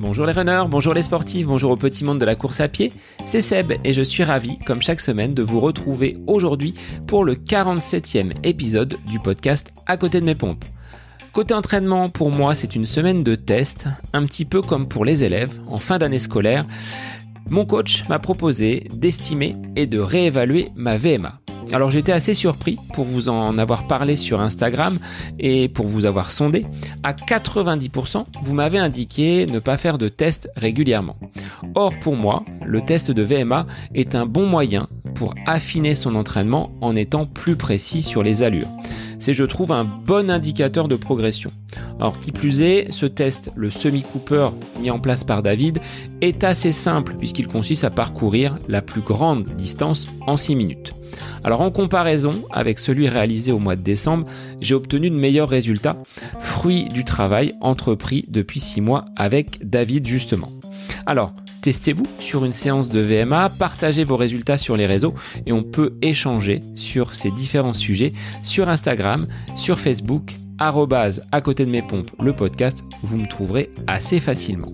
Bonjour les runners, bonjour les sportifs, bonjour au petit monde de la course à pied, c'est Seb et je suis ravi, comme chaque semaine, de vous retrouver aujourd'hui pour le 47e épisode du podcast À côté de mes pompes. Côté entraînement, pour moi, c'est une semaine de test, un petit peu comme pour les élèves en fin d'année scolaire. Mon coach m'a proposé d'estimer et de réévaluer ma VMA. Alors j'étais assez surpris pour vous en avoir parlé sur Instagram et pour vous avoir sondé. À 90%, vous m'avez indiqué ne pas faire de test régulièrement. Or pour moi, le test de VMA est un bon moyen pour affiner son entraînement en étant plus précis sur les allures. C'est je trouve un bon indicateur de progression. Alors qui plus est, ce test, le semi-cooper mis en place par David, est assez simple puisqu'il consiste à parcourir la plus grande distance en 6 minutes. Alors en comparaison avec celui réalisé au mois de décembre, j'ai obtenu de meilleurs résultats, fruit du travail entrepris depuis 6 mois avec David justement. Alors, testez-vous sur une séance de VMA, partagez vos résultats sur les réseaux et on peut échanger sur ces différents sujets sur Instagram, sur Facebook, à côté de mes pompes, le podcast, vous me trouverez assez facilement.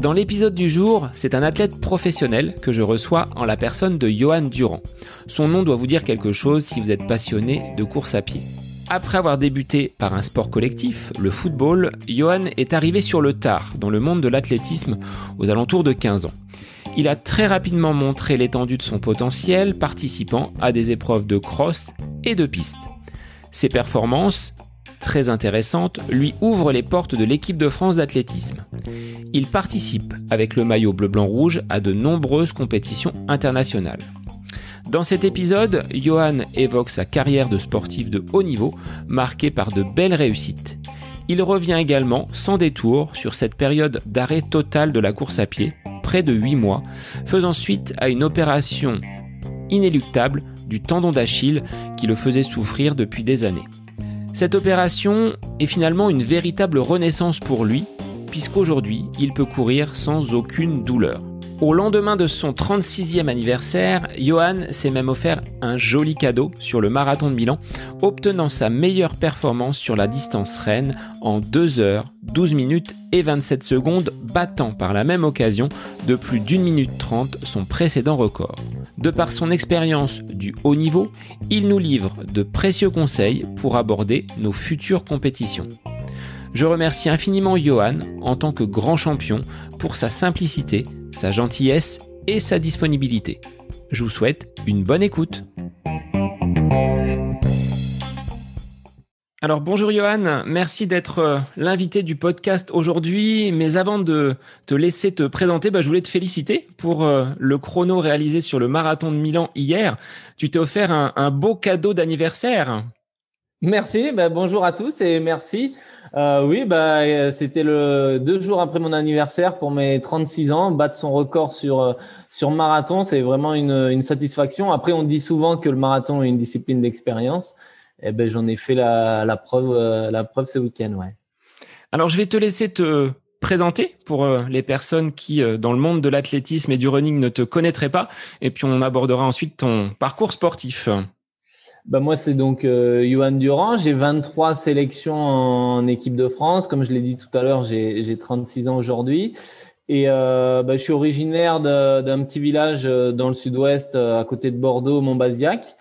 Dans l'épisode du jour, c'est un athlète professionnel que je reçois en la personne de Johan Durand. Son nom doit vous dire quelque chose si vous êtes passionné de course à pied. Après avoir débuté par un sport collectif, le football, Johan est arrivé sur le tard dans le monde de l'athlétisme aux alentours de 15 ans. Il a très rapidement montré l'étendue de son potentiel participant à des épreuves de cross et de piste. Ses performances, très intéressantes, lui ouvrent les portes de l'équipe de France d'athlétisme. Il participe avec le maillot bleu-blanc-rouge à de nombreuses compétitions internationales. Dans cet épisode, Johan évoque sa carrière de sportif de haut niveau, marquée par de belles réussites. Il revient également, sans détour, sur cette période d'arrêt total de la course à pied, près de 8 mois, faisant suite à une opération inéluctable du tendon d'Achille qui le faisait souffrir depuis des années. Cette opération est finalement une véritable renaissance pour lui, puisqu'aujourd'hui, il peut courir sans aucune douleur. Au lendemain de son 36e anniversaire, Johan s'est même offert un joli cadeau sur le marathon de Milan, obtenant sa meilleure performance sur la distance reine en 2 heures, 12 minutes et 27 secondes, battant par la même occasion de plus d'une minute 30 son précédent record. De par son expérience du haut niveau, il nous livre de précieux conseils pour aborder nos futures compétitions. Je remercie infiniment Johan en tant que grand champion pour sa simplicité, sa gentillesse et sa disponibilité. Je vous souhaite une bonne écoute. Alors bonjour Johan, merci d'être euh, l'invité du podcast aujourd'hui. Mais avant de te laisser te présenter, bah, je voulais te féliciter pour euh, le chrono réalisé sur le marathon de Milan hier. Tu t'es offert un, beau cadeau d'anniversaire. Merci, bah, bonjour à tous et merci. Euh, oui, bah, euh, c'était le deux jours après mon anniversaire pour mes 36 ans. Battre son record sur euh, marathon, c'est vraiment une, satisfaction. Après, on dit souvent que le marathon est une discipline d'expérience. Eh ben, j'en ai fait la, preuve ce week-end. Alors, je vais te laisser te présenter pour les personnes qui, dans le monde de l'athlétisme et du running, ne te connaîtraient pas, et puis on abordera ensuite ton parcours sportif. Bah moi, c'est donc euh, Johan Durand. J'ai 23 sélections en équipe de France. Comme je l'ai dit tout à l'heure, j'ai 36 ans aujourd'hui. Et euh, bah, je suis originaire d'un petit village euh, dans le sud-ouest, euh, à côté de Bordeaux, Montbazillac,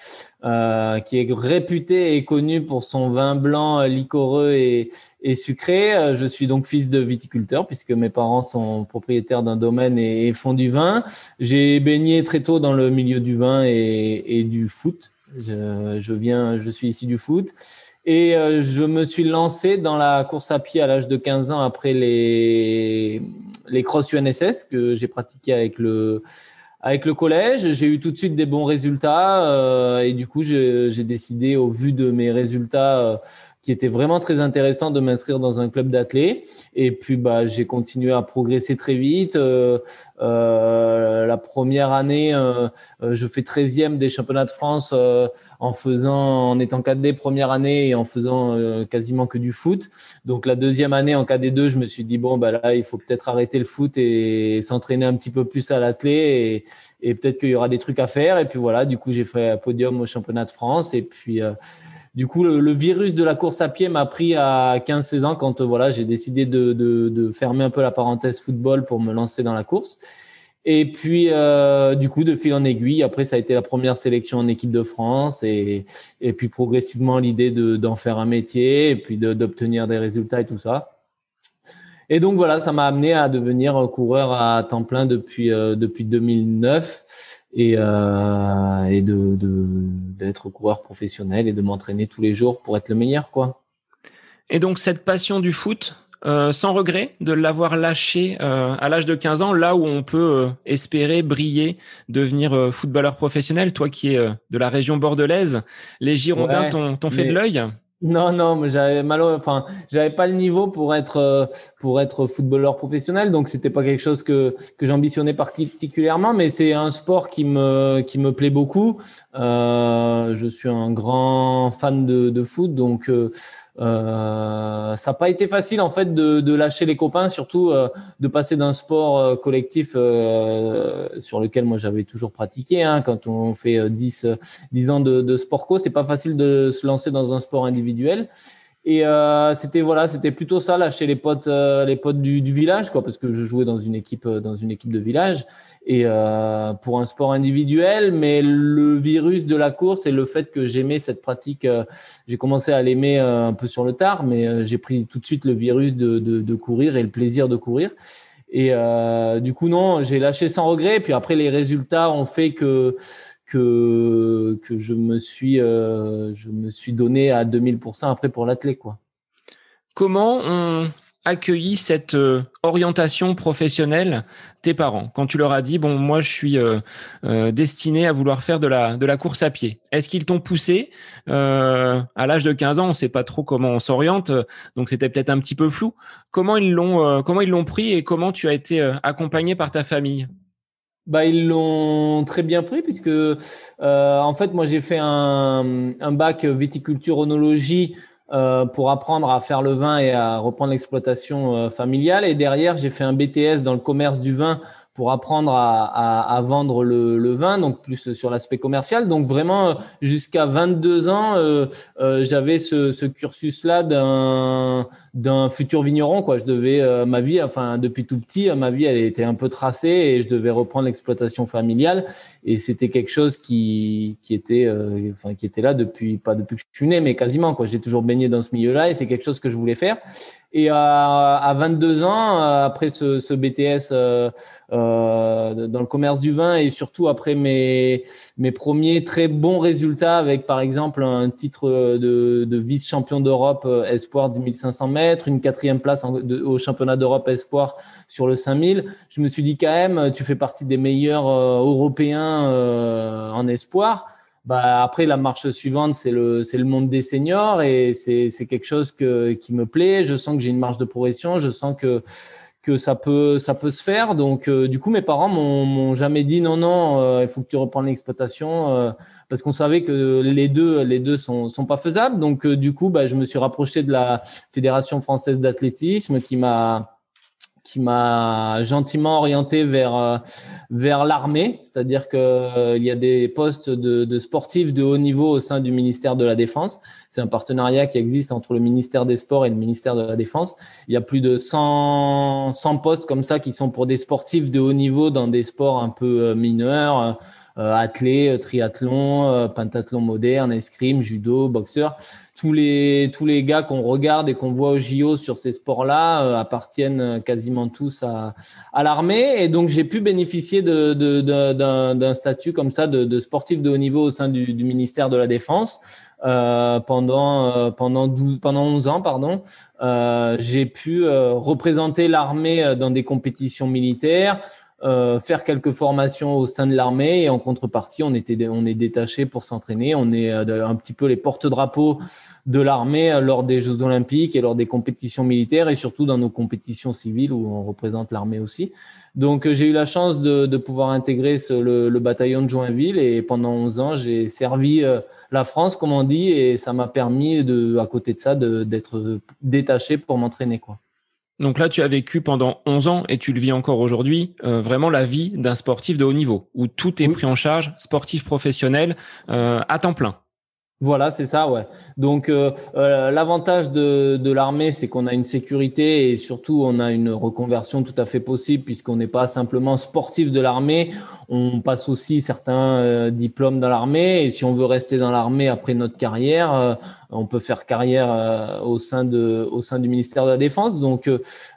euh, qui est réputé et connu pour son vin blanc liquoreux et, et sucré. Je suis donc fils de viticulteur, puisque mes parents sont propriétaires d'un domaine et, et, font du vin. J'ai baigné très tôt dans le milieu du vin et, et du foot. Je, je, viens, je suis ici du foot. Et euh, je me suis lancé dans la course à pied à l'âge de 15 ans après les, les cross UNSS que j'ai pratiqué avec le, avec le collège. J'ai eu tout de suite des bons résultats euh, et du coup, j'ai décidé, au vu de mes résultats, euh, qui était vraiment très intéressant de m'inscrire dans un club d'athlètes. Et puis, bah, j'ai continué à progresser très vite. Euh, euh, la première année, euh, euh je fais 13e des championnats de France euh, en faisant, en étant cadet première année et en faisant euh, quasiment que du foot. Donc, la deuxième année en cadet 2, je me suis dit, bon, bah, là, il faut peut-être arrêter le foot et s'entraîner un petit peu plus à l'athlète et, et peut-être qu'il y aura des trucs à faire. Et puis voilà, du coup, j'ai fait un podium au championnat de France. Et puis, du coup, le, virus de la course à pied m'a pris à 15-16 ans quand voilà, j'ai décidé de, de, fermer un peu la parenthèse football pour me lancer dans la course. Et puis, euh, du coup, de fil en aiguille, après, ça a été la première sélection en équipe de France et, et puis progressivement l'idée d'en faire un métier et puis d'obtenir des résultats et tout ça. Et donc voilà, ça m'a amené à devenir coureur à temps plein depuis euh, depuis 2009 et, euh, et de d'être coureur professionnel et de m'entraîner tous les jours pour être le meilleur quoi. Et donc cette passion du foot, euh, sans regret de l'avoir lâché euh, à l'âge de 15 ans, là où on peut espérer briller, devenir footballeur professionnel. Toi qui es de la région bordelaise, les Girondins t'ont fait de l'œil? Non, non, mais j'avais malheureusement, enfin, j'avais pas le niveau pour être pour être footballeur professionnel, donc c'était pas quelque chose que que j'ambitionnais particulièrement, mais c'est un sport qui me qui me plaît beaucoup. Euh, je suis un grand fan de, de foot, donc euh, ça n'a pas été facile en fait de, de lâcher les copains, surtout euh, de passer d'un sport euh, collectif euh, sur lequel moi j'avais toujours pratiqué. Hein, quand on fait 10, 10 ans de, de sport co, c'est pas facile de se lancer dans un sport individuel. Et euh, c'était voilà, c'était plutôt ça lâcher les potes, les potes du, du, village, quoi, parce que je jouais dans une équipe, dans une équipe de village et euh, pour un sport individuel. Mais le virus de la course et le fait que j'aimais cette pratique, euh, j'ai commencé à l'aimer euh, un peu sur le tard, mais j'ai pris tout de suite le virus de, courir et le plaisir de courir. Et du coup, non, j'ai lâché sans regret. Puis après, les résultats ont fait que que que je me suis je me suis donné à 2000% après pour l'athlète quoi. Comment on accueilli cette euh, orientation professionnelle tes parents quand tu leur as dit bon moi je suis euh, euh, destiné à vouloir faire de la de la course à pied. Est-ce qu'ils t'ont poussé à l'âge de 15 ans? On sait pas trop comment on s'oriente donc c'était peut-être un petit peu flou. Comment ils l'ont comment ils l'ont pris et comment tu as été accompagné par ta famille? Bah, ils l'ont très bien pris puisque en fait moi j'ai fait un, un bac viticulture onologie euh, pour apprendre à faire le vin et à reprendre l'exploitation euh, familiale. Et derrière, j'ai fait un BTS dans le commerce du vin pour apprendre à, à, à vendre le, le, vin, donc plus sur l'aspect commercial. Donc vraiment, jusqu'à 22 ans, euh, euh, j'avais ce, ce cursus-là d'un d'un futur vigneron. Quoi. Je devais, euh, ma vie, enfin depuis tout petit, ma vie, elle était un peu tracée et je devais reprendre l'exploitation familiale. Et c'était quelque chose qui, qui était, euh, enfin qui était là depuis, pas depuis que je suis né, mais quasiment. Quoi. J'ai toujours baigné dans ce milieu-là et c'est quelque chose que je voulais faire. Et à, à 22 ans, euh, après ce, BTS euh, euh, dans le commerce du vin et surtout après mes, mes premiers très bons résultats avec par exemple un titre de, de vice-champion d'Europe euh, espoir du 1500 mètres, une quatrième place au championnat d'Europe espoir sur le 5000, je me suis dit quand même, tu fais partie des meilleurs européens en espoir bah, après, la marche suivante, c'est le, c'est le monde des seniors et c'est, c'est quelque chose que, qui me plaît. Je sens que j'ai une marge de progression. Je sens que, que ça peut, ça peut se faire. Donc, euh, du coup, mes parents m'ont, jamais dit non, non, euh, il faut que tu reprennes l'exploitation euh, parce qu'on savait que les deux, les deux sont, sont pas faisables. Donc, du coup, bah, je me suis rapproché de la Fédération française d'athlétisme qui m'a, qui m'a gentiment orienté vers euh, vers l'armée, c'est-à-dire que euh, il y a des postes de, sportifs de haut niveau au sein du ministère de la Défense. C'est un partenariat qui existe entre le ministère des Sports et le ministère de la Défense. Il y a plus de 100 100 postes comme ça qui sont pour des sportifs de haut niveau dans des sports un peu euh, mineurs euh, athlé, triathlon, pentathlon moderne, escrime, judo, boxeur. Tous les tous les gars qu'on regarde et qu'on voit au JO sur ces sports-là appartiennent quasiment tous à, à l'armée et donc j'ai pu bénéficier de, de, d'un, statut comme ça de, sportif de haut niveau au sein du, du ministère de la Défense. Euh, pendant pendant 12, pendant 11 ans pardon euh, j'ai pu représenter l'armée dans des compétitions militaires euh, faire quelques formations au sein de l'armée et en contrepartie, on était on est détaché pour s'entraîner. On est euh, un petit peu les porte-drapeaux de l'armée euh, lors des Jeux Olympiques et lors des compétitions militaires et surtout dans nos compétitions civiles où on représente l'armée aussi. Donc j'ai eu la chance de, de pouvoir intégrer ce, le, le, bataillon de Joinville et pendant 11 ans j'ai servi la France comme on dit et ça m'a permis de à côté de ça d'être détaché pour m'entraîner quoi. Donc là, tu as vécu pendant 11 ans et tu le vis encore aujourd'hui, euh, vraiment la vie d'un sportif de haut niveau, où tout est pris en charge, sportif professionnel, euh, à temps plein. Voilà, c'est ça, ouais. Donc euh, euh, l'avantage de, de l'armée, c'est qu'on a une sécurité et surtout on a une reconversion tout à fait possible puisqu'on n'est pas simplement sportif de l'armée, on passe aussi certains euh, diplômes dans l'armée et si on veut rester dans l'armée après notre carrière, on peut faire carrière au sein de au sein du ministère de la Défense. Donc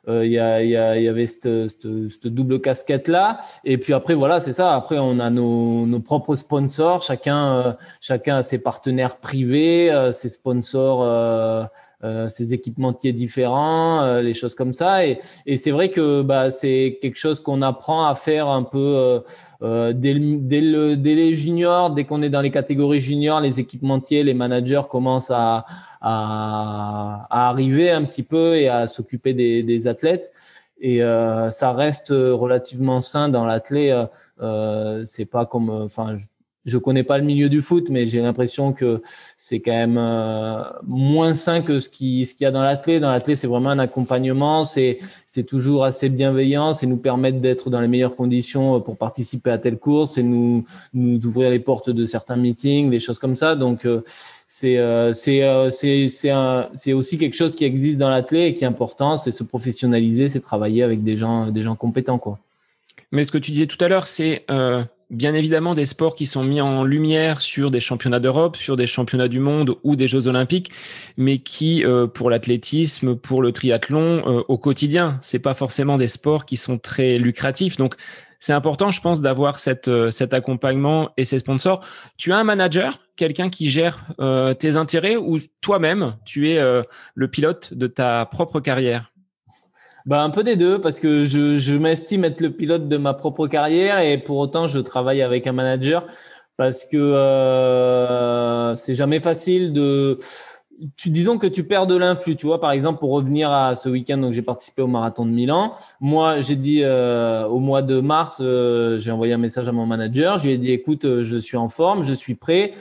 il y, a, y, a, y avait cette, double casquette là et puis après voilà, c'est ça. Après on a nos, nos propres sponsors, chacun chacun a ses partenaires privés, euh, ses sponsors, euh, euh, ses équipementiers différents, les choses comme ça. Et, et c'est vrai que bah, c'est quelque chose qu'on apprend à faire un peu dès, dès, le, dès, les juniors, dès qu'on est dans les catégories juniors, les équipementiers, les managers commencent à, à, à arriver un petit peu et à s'occuper des, des, athlètes. Et euh, ça reste relativement sain dans l'athlète. Euh, c'est pas comme, enfin, je connais pas le milieu du foot, mais j'ai l'impression que c'est quand même euh, moins sain que ce qui ce qu'il y a dans l'athlète. Dans l'athlète, c'est vraiment un accompagnement, c'est c'est toujours assez bienveillant, c'est nous permettre d'être dans les meilleures conditions euh, pour participer à telle course, et nous nous ouvrir les portes de certains meetings, des choses comme ça. Donc euh, c'est c'est c'est c'est c'est aussi quelque chose qui existe dans l'athlète et qui est important, c'est se professionnaliser, c'est travailler avec des gens des gens compétents quoi. Mais ce que tu disais tout à l'heure, c'est bien évidemment des sports qui sont mis en lumière sur des championnats d'Europe, sur des championnats du monde ou des Jeux olympiques, mais qui, euh, pour l'athlétisme, pour le triathlon, euh, au quotidien, c'est pas forcément des sports qui sont très lucratifs. Donc, c'est important, je pense, d'avoir euh, cet accompagnement et ces sponsors. Tu as un manager, quelqu'un qui gère tes intérêts, ou toi-même, tu es le pilote de ta propre carrière? Bah, un peu des deux, parce que je, je m'estime être le pilote de ma propre carrière et pour autant, je travaille avec un manager parce que euh, c'est jamais facile de tu, disons que tu perds de l'influx, tu vois, par exemple, pour revenir à ce week-end, donc j'ai participé au marathon de Milan. Moi, j'ai dit euh, au mois de mars, euh, j'ai envoyé un message à mon manager. Je lui ai dit, écoute, euh, je suis en forme, je suis prêt.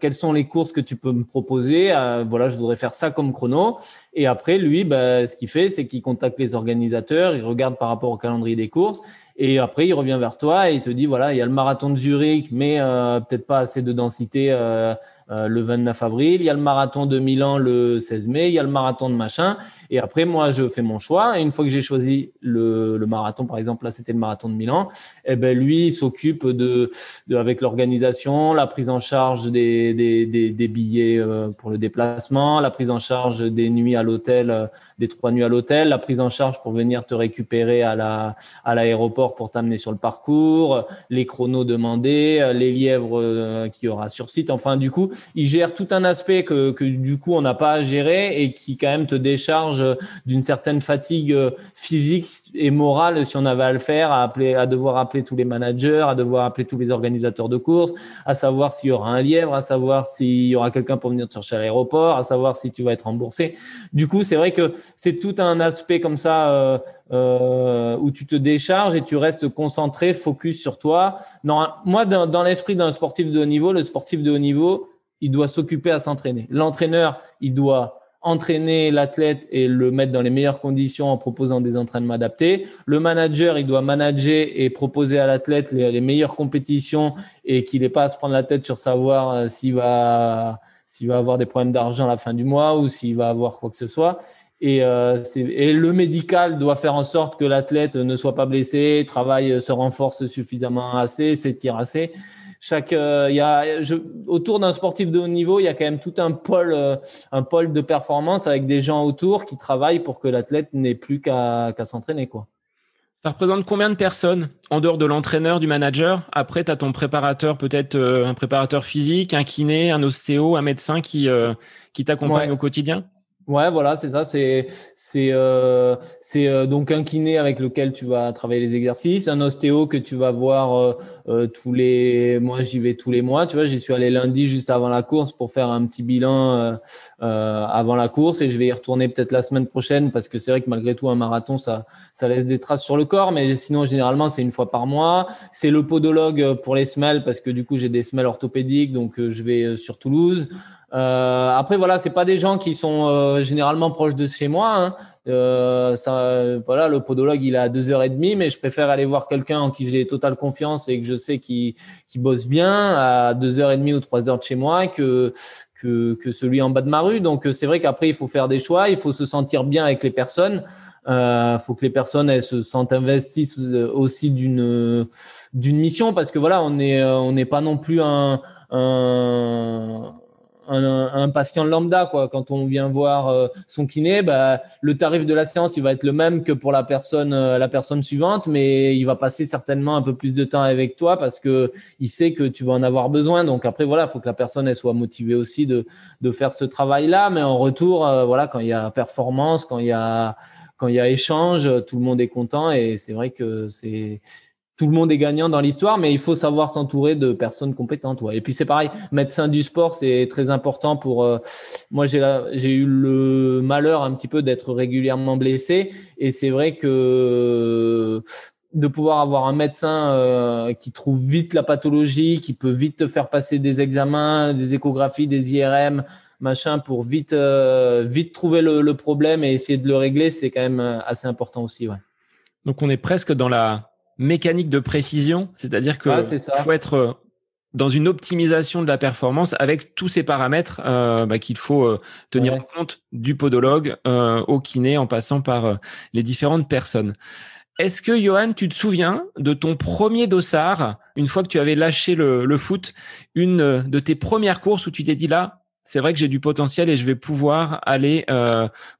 quelles sont les courses que tu peux me proposer? Voilà, je voudrais faire ça comme chrono. Et après, lui, bah, ce qu'il fait, c'est qu'il contacte les organisateurs, il regarde par rapport au calendrier des courses. Et après, il revient vers toi et il te dit, voilà, il y a le marathon de Zurich, mais peut-être pas assez de densité le 29 avril, il y a le marathon de Milan le 16 mai, il y a le marathon de machin. Et après, moi, je fais mon choix. Et une fois que j'ai choisi le, le, marathon, par exemple, là, c'était le marathon de Milan, eh ben, lui, il s'occupe de, de, avec l'organisation, la prise en charge des, des, des, des billets euh, pour le déplacement, la prise en charge des nuits à l'hôtel, euh, des trois nuits à l'hôtel, la prise en charge pour venir te récupérer à la, à l'aéroport pour t'amener sur le parcours, les chronos demandés, les lièvres qu'il y aura sur site. Enfin, du coup, il gère tout un aspect que, que du coup, on n'a pas à gérer et qui quand même te décharge d'une certaine fatigue euh, physique et morale si on avait à le faire, à appeler, à devoir appeler tous les managers, à devoir appeler tous les organisateurs de courses, à savoir s'il y aura un lièvre, à savoir s'il y aura quelqu'un pour venir te chercher à l'aéroport, à savoir si tu vas être remboursé. Du coup, c'est vrai que c'est tout un aspect comme ça euh, euh, où tu te décharges et tu restes concentré, focus sur toi. Moi, dans l'esprit d'un sportif de haut niveau, le sportif de haut niveau, il doit s'occuper à s'entraîner. L'entraîneur, il doit entraîner l'athlète et le mettre dans les meilleures conditions en proposant des entraînements adaptés. Le manager, il doit manager et proposer à l'athlète les, meilleures compétitions et qu'il n'ait pas à se prendre la tête sur savoir euh, s'il va s'il va avoir des problèmes d'argent à la fin du mois ou s'il va avoir quoi que ce soit. Et, euh, et, le médical doit faire en sorte que l'athlète ne soit pas blessé, travaille, se renforce suffisamment assez, s'étire assez chaque, euh, il y a, je, autour d'un sportif de haut niveau, il y a quand même tout un pôle, euh, un pôle de performance avec des gens autour qui travaillent pour que l'athlète n'ait plus qu'à s'entraîner, quoi. Ça représente combien de personnes en dehors de l'entraîneur, du manager? Après, tu as ton préparateur, peut-être euh, un préparateur physique, un kiné, un ostéo, un médecin qui, qui t'accompagne au quotidien? Ouais, voilà, c'est ça. C'est c'est euh, c'est euh, donc un kiné avec lequel tu vas travailler les exercices, un ostéo que tu vas voir euh, tous les. Moi, j'y vais tous les mois. Tu vois, j'y suis allé lundi juste avant la course pour faire un petit bilan avant la course et je vais y retourner peut-être la semaine prochaine parce que c'est vrai que malgré tout un marathon ça ça laisse des traces sur le corps, mais sinon généralement c'est une fois par mois. C'est le podologue pour les semelles parce que du coup j'ai des semelles orthopédiques donc je vais sur Toulouse. Après voilà, c'est pas des gens qui sont généralement proches de chez moi. Hein. Euh, ça, voilà, le podologue, il est à deux heures et demie, mais je préfère aller voir quelqu'un en qui j'ai totale confiance et que je sais qu'il bosse bien à deux heures et demie ou trois heures de chez moi que, que, que celui en bas de ma rue. Donc, c'est vrai qu'après, il faut faire des choix, il faut se sentir bien avec les personnes. Euh, faut que les personnes elles se sentent investies aussi d'une d'une mission parce que voilà on est on n'est pas non plus un, un un, patient lambda quoi. Quand on vient voir euh, son kiné bah, le tarif de la séance il va être le même que pour la personne euh, la personne suivante mais il va passer certainement un peu plus de temps avec toi parce que il sait que tu vas en avoir besoin. Donc après voilà il faut que la personne elle soit motivée aussi de de faire ce travail là mais en retour euh, voilà quand il y a performance quand il y a quand il y a échange tout le monde est content. Et c'est vrai que c'est tout le monde est gagnant dans l'histoire, mais il faut savoir s'entourer de personnes compétentes. Ouais. Et puis c'est pareil, médecin du sport, c'est très important pour. Euh, moi, j'ai eu le malheur un petit peu d'être régulièrement blessé, et c'est vrai que de pouvoir avoir un médecin euh, qui trouve vite la pathologie, qui peut vite te faire passer des examens, des échographies, des IRM, machin, pour vite euh, vite trouver le, le, problème et essayer de le régler, c'est quand même assez important aussi. Ouais. Donc on est presque dans la mécanique de précision, c'est-à-dire que faut être euh, dans une optimisation de la performance avec tous ces paramètres euh, bah, qu'il faut euh, tenir compte du podologue au kiné en passant par les différentes personnes. Est-ce que Johan, tu te souviens de ton premier dossard, une fois que tu avais lâché le, le foot, une de tes premières courses où tu t'es dit là, c'est vrai que j'ai du potentiel et je vais pouvoir aller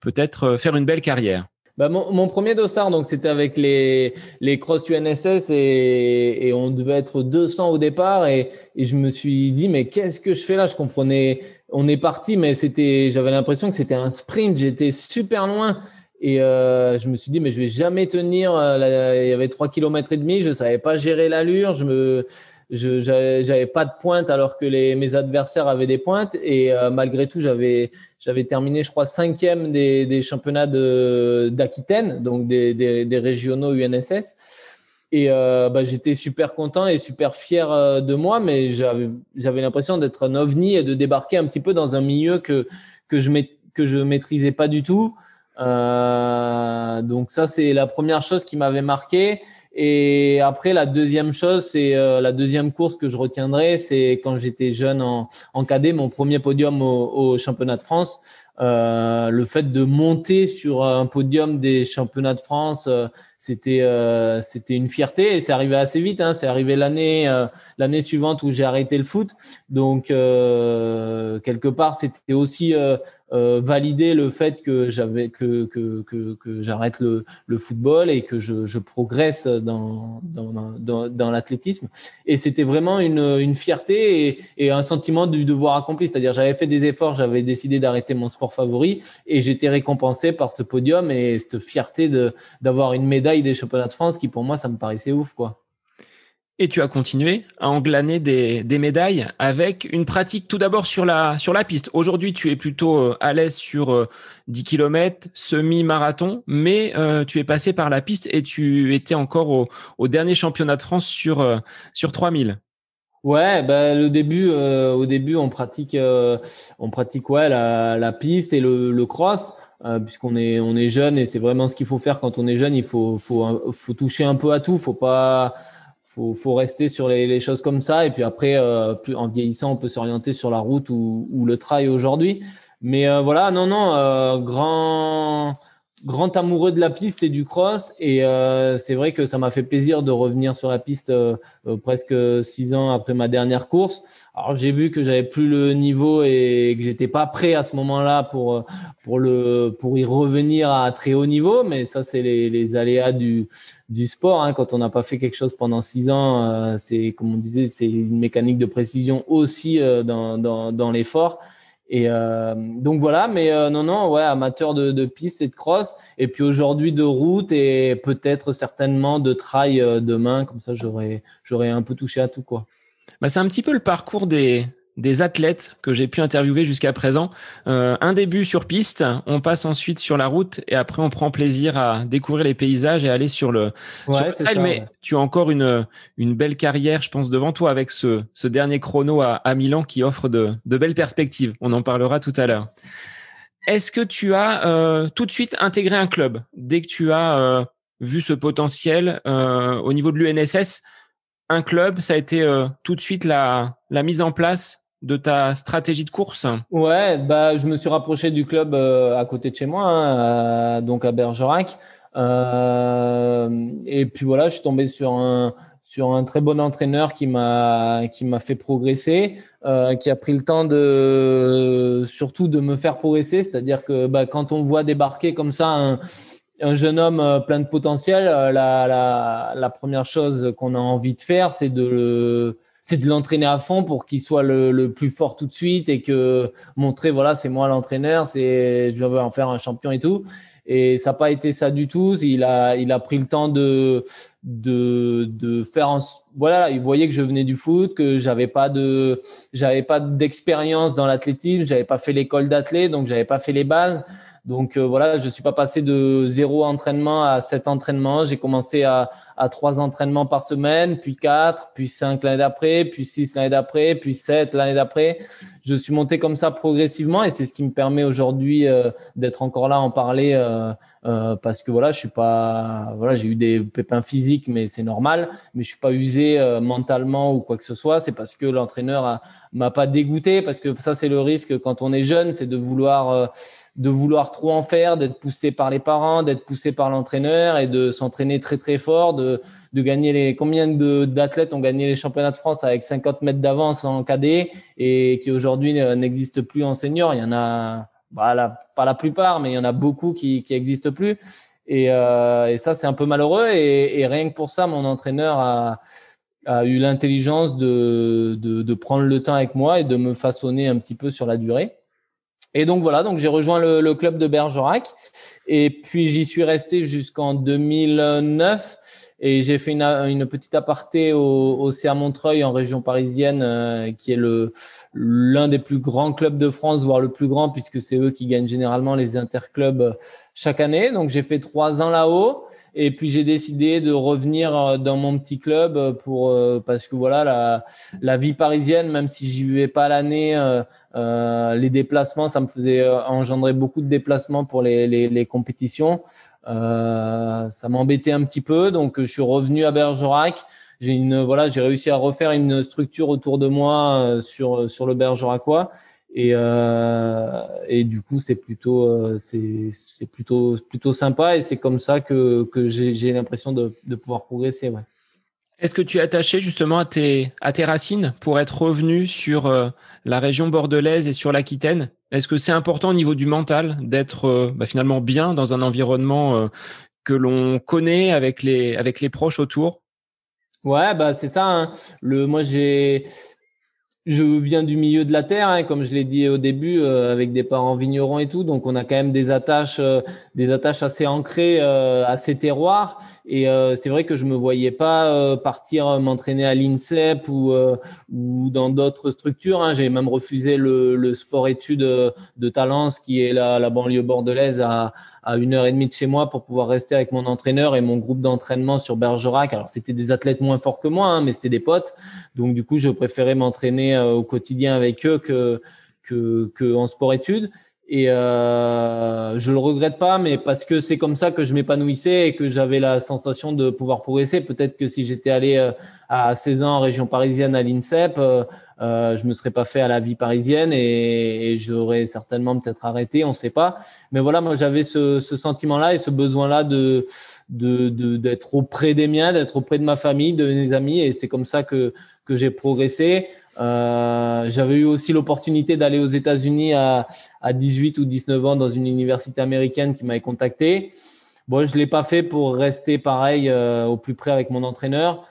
peut-être faire une belle carrière? Bah, mon, mon, premier dossard, donc c'était avec les, les cross UNSS et, et, on devait être 200 au départ et, et je me suis dit mais qu'est-ce que je fais là? Je comprenais, on est parti, mais c'était, j'avais l'impression que c'était un sprint. J'étais super loin et euh, je me suis dit mais je vais jamais tenir. Euh, il y avait 3 km et demi, je savais pas gérer l'allure. Je me je j'avais pas de pointe alors que les mes adversaires avaient des pointes et euh, malgré tout j'avais j'avais terminé je crois cinquième des, des championnats d'Aquitaine donc des, des, régionaux UNSS et euh, bah, j'étais super content et super fier euh, de moi mais j'avais j'avais l'impression d'être un ovni et de débarquer un petit peu dans un milieu que que je que je maîtrisais pas du tout. Euh, donc ça c'est la première chose qui m'avait marqué et après, la deuxième chose, c'est euh, la deuxième course que je retiendrai, c'est quand j'étais jeune en, en cadet, mon premier podium au, au championnat de France. Euh, le fait de monter sur un podium des championnats de France, euh, c'était euh, c'était une fierté et c'est arrivé assez vite. Hein, c'est arrivé l'année euh, l'année suivante où j'ai arrêté le foot. Donc quelque part, c'était aussi euh, valider le fait que j'avais que que, que, que j'arrête le, le football et que je, je progresse dans dans, dans, dans l'athlétisme. Et c'était vraiment une, une fierté et, et un sentiment du devoir accompli. C'est-à-dire j'avais fait des efforts j'avais décidé d'arrêter mon sport favori et j'étais récompensé par ce podium et cette fierté de d'avoir une médaille des championnats de France qui pour moi ça me paraissait ouf quoi et tu as continué à englaner des, des médailles avec une pratique tout d'abord sur la, sur la piste. Aujourd'hui, tu es plutôt euh, à l'aise sur 10 km, semi-marathon, mais euh, tu es passé par la piste et tu étais encore au, dernier championnat de France sur, euh, sur 3000. Ouais, ben le début, euh, au début, on pratique, on pratique ouais la, la piste et le, le cross. puisqu'on est on est jeune et c'est vraiment ce qu'il faut faire quand on est jeune il faut faut faut toucher un peu à tout faut pas faut, faut rester sur les, les, choses comme ça. Et puis après, euh, plus, en vieillissant, on peut s'orienter sur la route ou, ou le trail aujourd'hui. Mais euh, voilà, non, non, euh, grand grand amoureux de la piste et du cross. Et euh, c'est vrai que ça m'a fait plaisir de revenir sur la piste euh, euh, presque six ans après ma dernière course. Alors j'ai vu que j'avais plus le niveau et que j'étais pas prêt à ce moment-là pour pour le pour y revenir à très haut niveau. Mais ça c'est les, les aléas du du sport. Hein. Quand on n'a pas fait quelque chose pendant six ans, c'est comme on disait, c'est une mécanique de précision aussi dans dans, dans l'effort. Et euh, donc voilà, mais euh, non, non, ouais, amateur de, de piste et de cross. Et puis aujourd'hui de route et peut-être certainement de trail euh, demain. Comme ça, j'aurais, j'aurais un peu touché à tout, quoi. Bah, c'est un petit peu le parcours des, des athlètes que j'ai pu interviewer jusqu'à présent. Euh, un début sur piste, on passe ensuite sur la route et après on prend plaisir à découvrir les paysages et aller sur le, ouais, sur Mais tu as encore une, une belle carrière, je pense, devant toi avec ce, ce dernier chrono à, à Milan qui offre de, de, belles perspectives. On en parlera tout à l'heure. Est-ce que tu as euh, tout de suite intégré un club dès que tu as euh, vu ce potentiel euh, au niveau de l'UNSS Un club, ça a été euh, tout de suite la, la mise en place de ta stratégie de course Ouais, bah, je me suis rapproché du club euh, à côté de chez moi, hein, donc à Bergerac. Euh, et puis voilà, je suis tombé sur un sur un très bon entraîneur qui m'a qui m'a fait progresser, euh, qui a pris le temps de surtout de me faire progresser. C'est-à-dire que bah, quand on voit débarquer comme ça un, un jeune homme euh, plein de potentiel, euh, la, la, la première chose qu'on a envie de faire, c'est de le c'est de l'entraîner à fond pour qu'il soit le, le, plus fort tout de suite et que montrer voilà c'est moi l'entraîneur c'est je veux en faire un champion et tout. Et ça n'a pas été ça du tout. Il a il a pris le temps de de de faire un, voilà il voyait que je venais du foot que j'avais pas de j'avais pas d'expérience dans l'athlétisme j'avais pas fait l'école d'athlète donc j'avais pas fait les bases. Donc euh, voilà, je suis pas passé de zéro entraînement à sept entraînements. J'ai commencé à, trois entraînements par semaine, puis quatre, puis cinq l'année d'après, puis six l'année d'après, puis sept l'année d'après. Je suis monté comme ça progressivement et c'est ce qui me permet aujourd'hui euh, d'être encore là en parler euh, euh, parce que voilà, je suis pas, voilà, j'ai eu des pépins physiques, mais c'est normal. Mais je suis pas usé mentalement ou quoi que ce soit. C'est parce que l'entraîneur m'a pas dégoûté parce que ça c'est le risque quand on est jeune, c'est de vouloir de vouloir trop en faire, d'être poussé par les parents, d'être poussé par l'entraîneur et de s'entraîner très très fort, de, de gagner les combien d'athlètes ont gagné les championnats de France avec 50 mètres d'avance en cadet et qui aujourd'hui n'existent plus en senior? Il y en a bah, pas la plupart, mais il y en a beaucoup qui qui existent plus. Et, euh, et ça c'est un peu malheureux et, et, rien que pour ça, mon entraîneur a a eu l'intelligence de, de, de prendre le temps avec moi et de me façonner un petit peu sur la durée. Et donc voilà, donc j'ai rejoint le, le, club de Bergerac et puis j'y suis resté jusqu'en 2009 et j'ai fait une, une, petite aparté au, au CA Montreuil en région parisienne, euh, qui est l'un des plus grands clubs de France, voire le plus grand, puisque c'est eux qui gagnent généralement les interclubs euh, chaque année. Donc j'ai fait trois ans là-haut. Et puis j'ai décidé de revenir euh, dans mon petit club pour parce que voilà la, la vie parisienne, même si j'y vivais pas l'année, euh, les déplacements, ça me faisait engendrer beaucoup de déplacements pour les, les, les compétitions. Euh, ça m'embêtait un petit peu, donc je suis revenu à Bergerac. J'ai une voilà, j'ai réussi à refaire une structure autour de moi euh, sur sur le Bergeracois. Et, euh, et du coup, c'est plutôt, euh, c'est plutôt, plutôt sympa et c'est comme ça que, que j'ai l'impression de, de pouvoir progresser. Ouais. Est-ce que tu es attaché justement à tes, à tes racines pour être revenu sur euh, la région bordelaise et sur l'Aquitaine? Est-ce que c'est important au niveau du mental d'être euh, bah, finalement bien dans un environnement euh, que l'on connaît avec les avec les proches autour? Ouais, bah c'est ça. Hein. Le moi j'ai je viens du milieu de la terre, hein, comme je l'ai dit au début, euh, avec des parents vignerons et tout, donc on a quand même des attaches, euh, des attaches assez ancrées euh, à ces terroirs. Et euh, c'est vrai que je me voyais pas euh, partir m'entraîner à l'INSEP ou ou dans d'autres structures. Hein. J'ai même refusé le, le sport-études de Talence, qui est la, la banlieue bordelaise, à, à une heure et demie de chez moi pour pouvoir rester avec mon entraîneur et mon groupe d'entraînement sur Bergerac. Alors c'était des athlètes moins forts que moi, hein, mais c'était des potes. Donc du coup, je préférais m'entraîner euh, au quotidien avec eux que que, que en sport études. Et euh, je le regrette pas, mais parce que c'est comme ça que je m'épanouissais et que j'avais la sensation de pouvoir progresser. Peut-être que si j'étais allé euh, à 16 ans en région parisienne à l'INSEP, euh, je me serais pas fait à la vie parisienne et, et j'aurais certainement peut-être arrêté, on ne sait pas. Mais voilà, moi j'avais ce, ce sentiment-là et ce besoin-là de d'être de, auprès des miens, d'être auprès de ma famille, de mes amis, et c'est comme ça que que j'ai progressé. Euh, j'avais eu aussi l'opportunité d'aller aux États-Unis à, à 18 ou 19 ans dans une université américaine qui m'avait contacté. Bon, je l'ai pas fait pour rester pareil euh, au plus près avec mon entraîneur.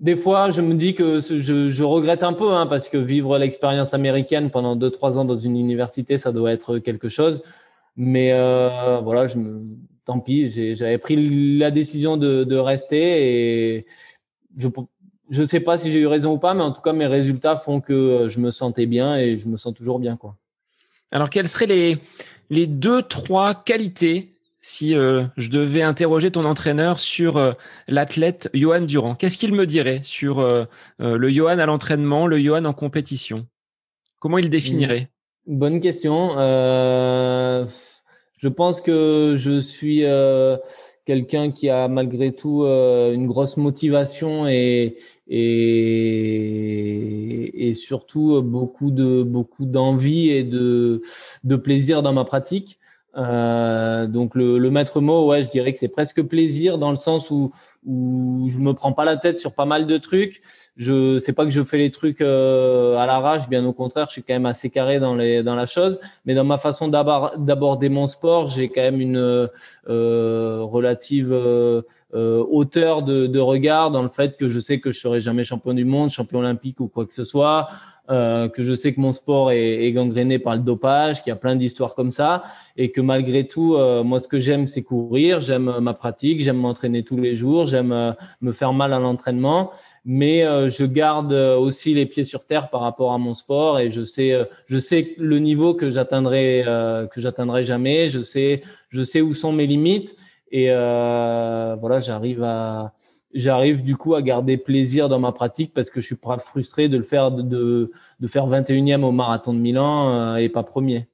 Des fois, je me dis que je, regrette un peu hein, parce que vivre l'expérience américaine pendant deux trois ans dans une université, ça doit être quelque chose. Mais euh, voilà, je me, tant pis. J'avais pris la décision de, de rester et je je sais pas si j'ai eu raison ou pas, mais en tout cas, mes résultats font que je me sentais bien et je me sens toujours bien, quoi. Alors, quelles seraient les, les deux, trois qualités si euh, je devais interroger ton entraîneur sur euh, l'athlète Johan Durand Qu'est-ce qu'il me dirait sur euh, le Johan à l'entraînement, le Johan en compétition? Comment il définirait? Bonne question. je pense que je suis quelqu'un qui a malgré tout une grosse motivation et, et, et surtout beaucoup de beaucoup d'envie et de, de plaisir dans ma pratique. Euh, donc le, le, maître mot, ouais, je dirais que c'est presque plaisir dans le sens où où je me prends pas la tête sur pas mal de trucs. Je sais pas que je fais les trucs euh, à l'arrache, bien au contraire, je suis quand même assez carré dans les dans la chose. Mais dans ma façon d'aborder mon sport, j'ai quand même une euh, relative euh, euh, hauteur de, de regard dans le fait que je sais que je serai jamais champion du monde, champion olympique ou quoi que ce soit. Euh, que je sais que mon sport est, est gangréné par le dopage, qu'il y a plein d'histoires comme ça, et que malgré tout, euh, moi, ce que j'aime, c'est courir, j'aime euh, ma pratique, j'aime m'entraîner tous les jours, j'aime me faire mal à l'entraînement, mais je garde aussi les pieds sur terre par rapport à mon sport, et je sais, je sais le niveau que j'atteindrai, que j'atteindrai jamais, je sais, je sais où sont mes limites, et voilà, j'arrive à j'arrive du coup à garder plaisir dans ma pratique parce que je suis pas frustré de le faire de, de, faire 21e au marathon de Milan euh, et pas premier.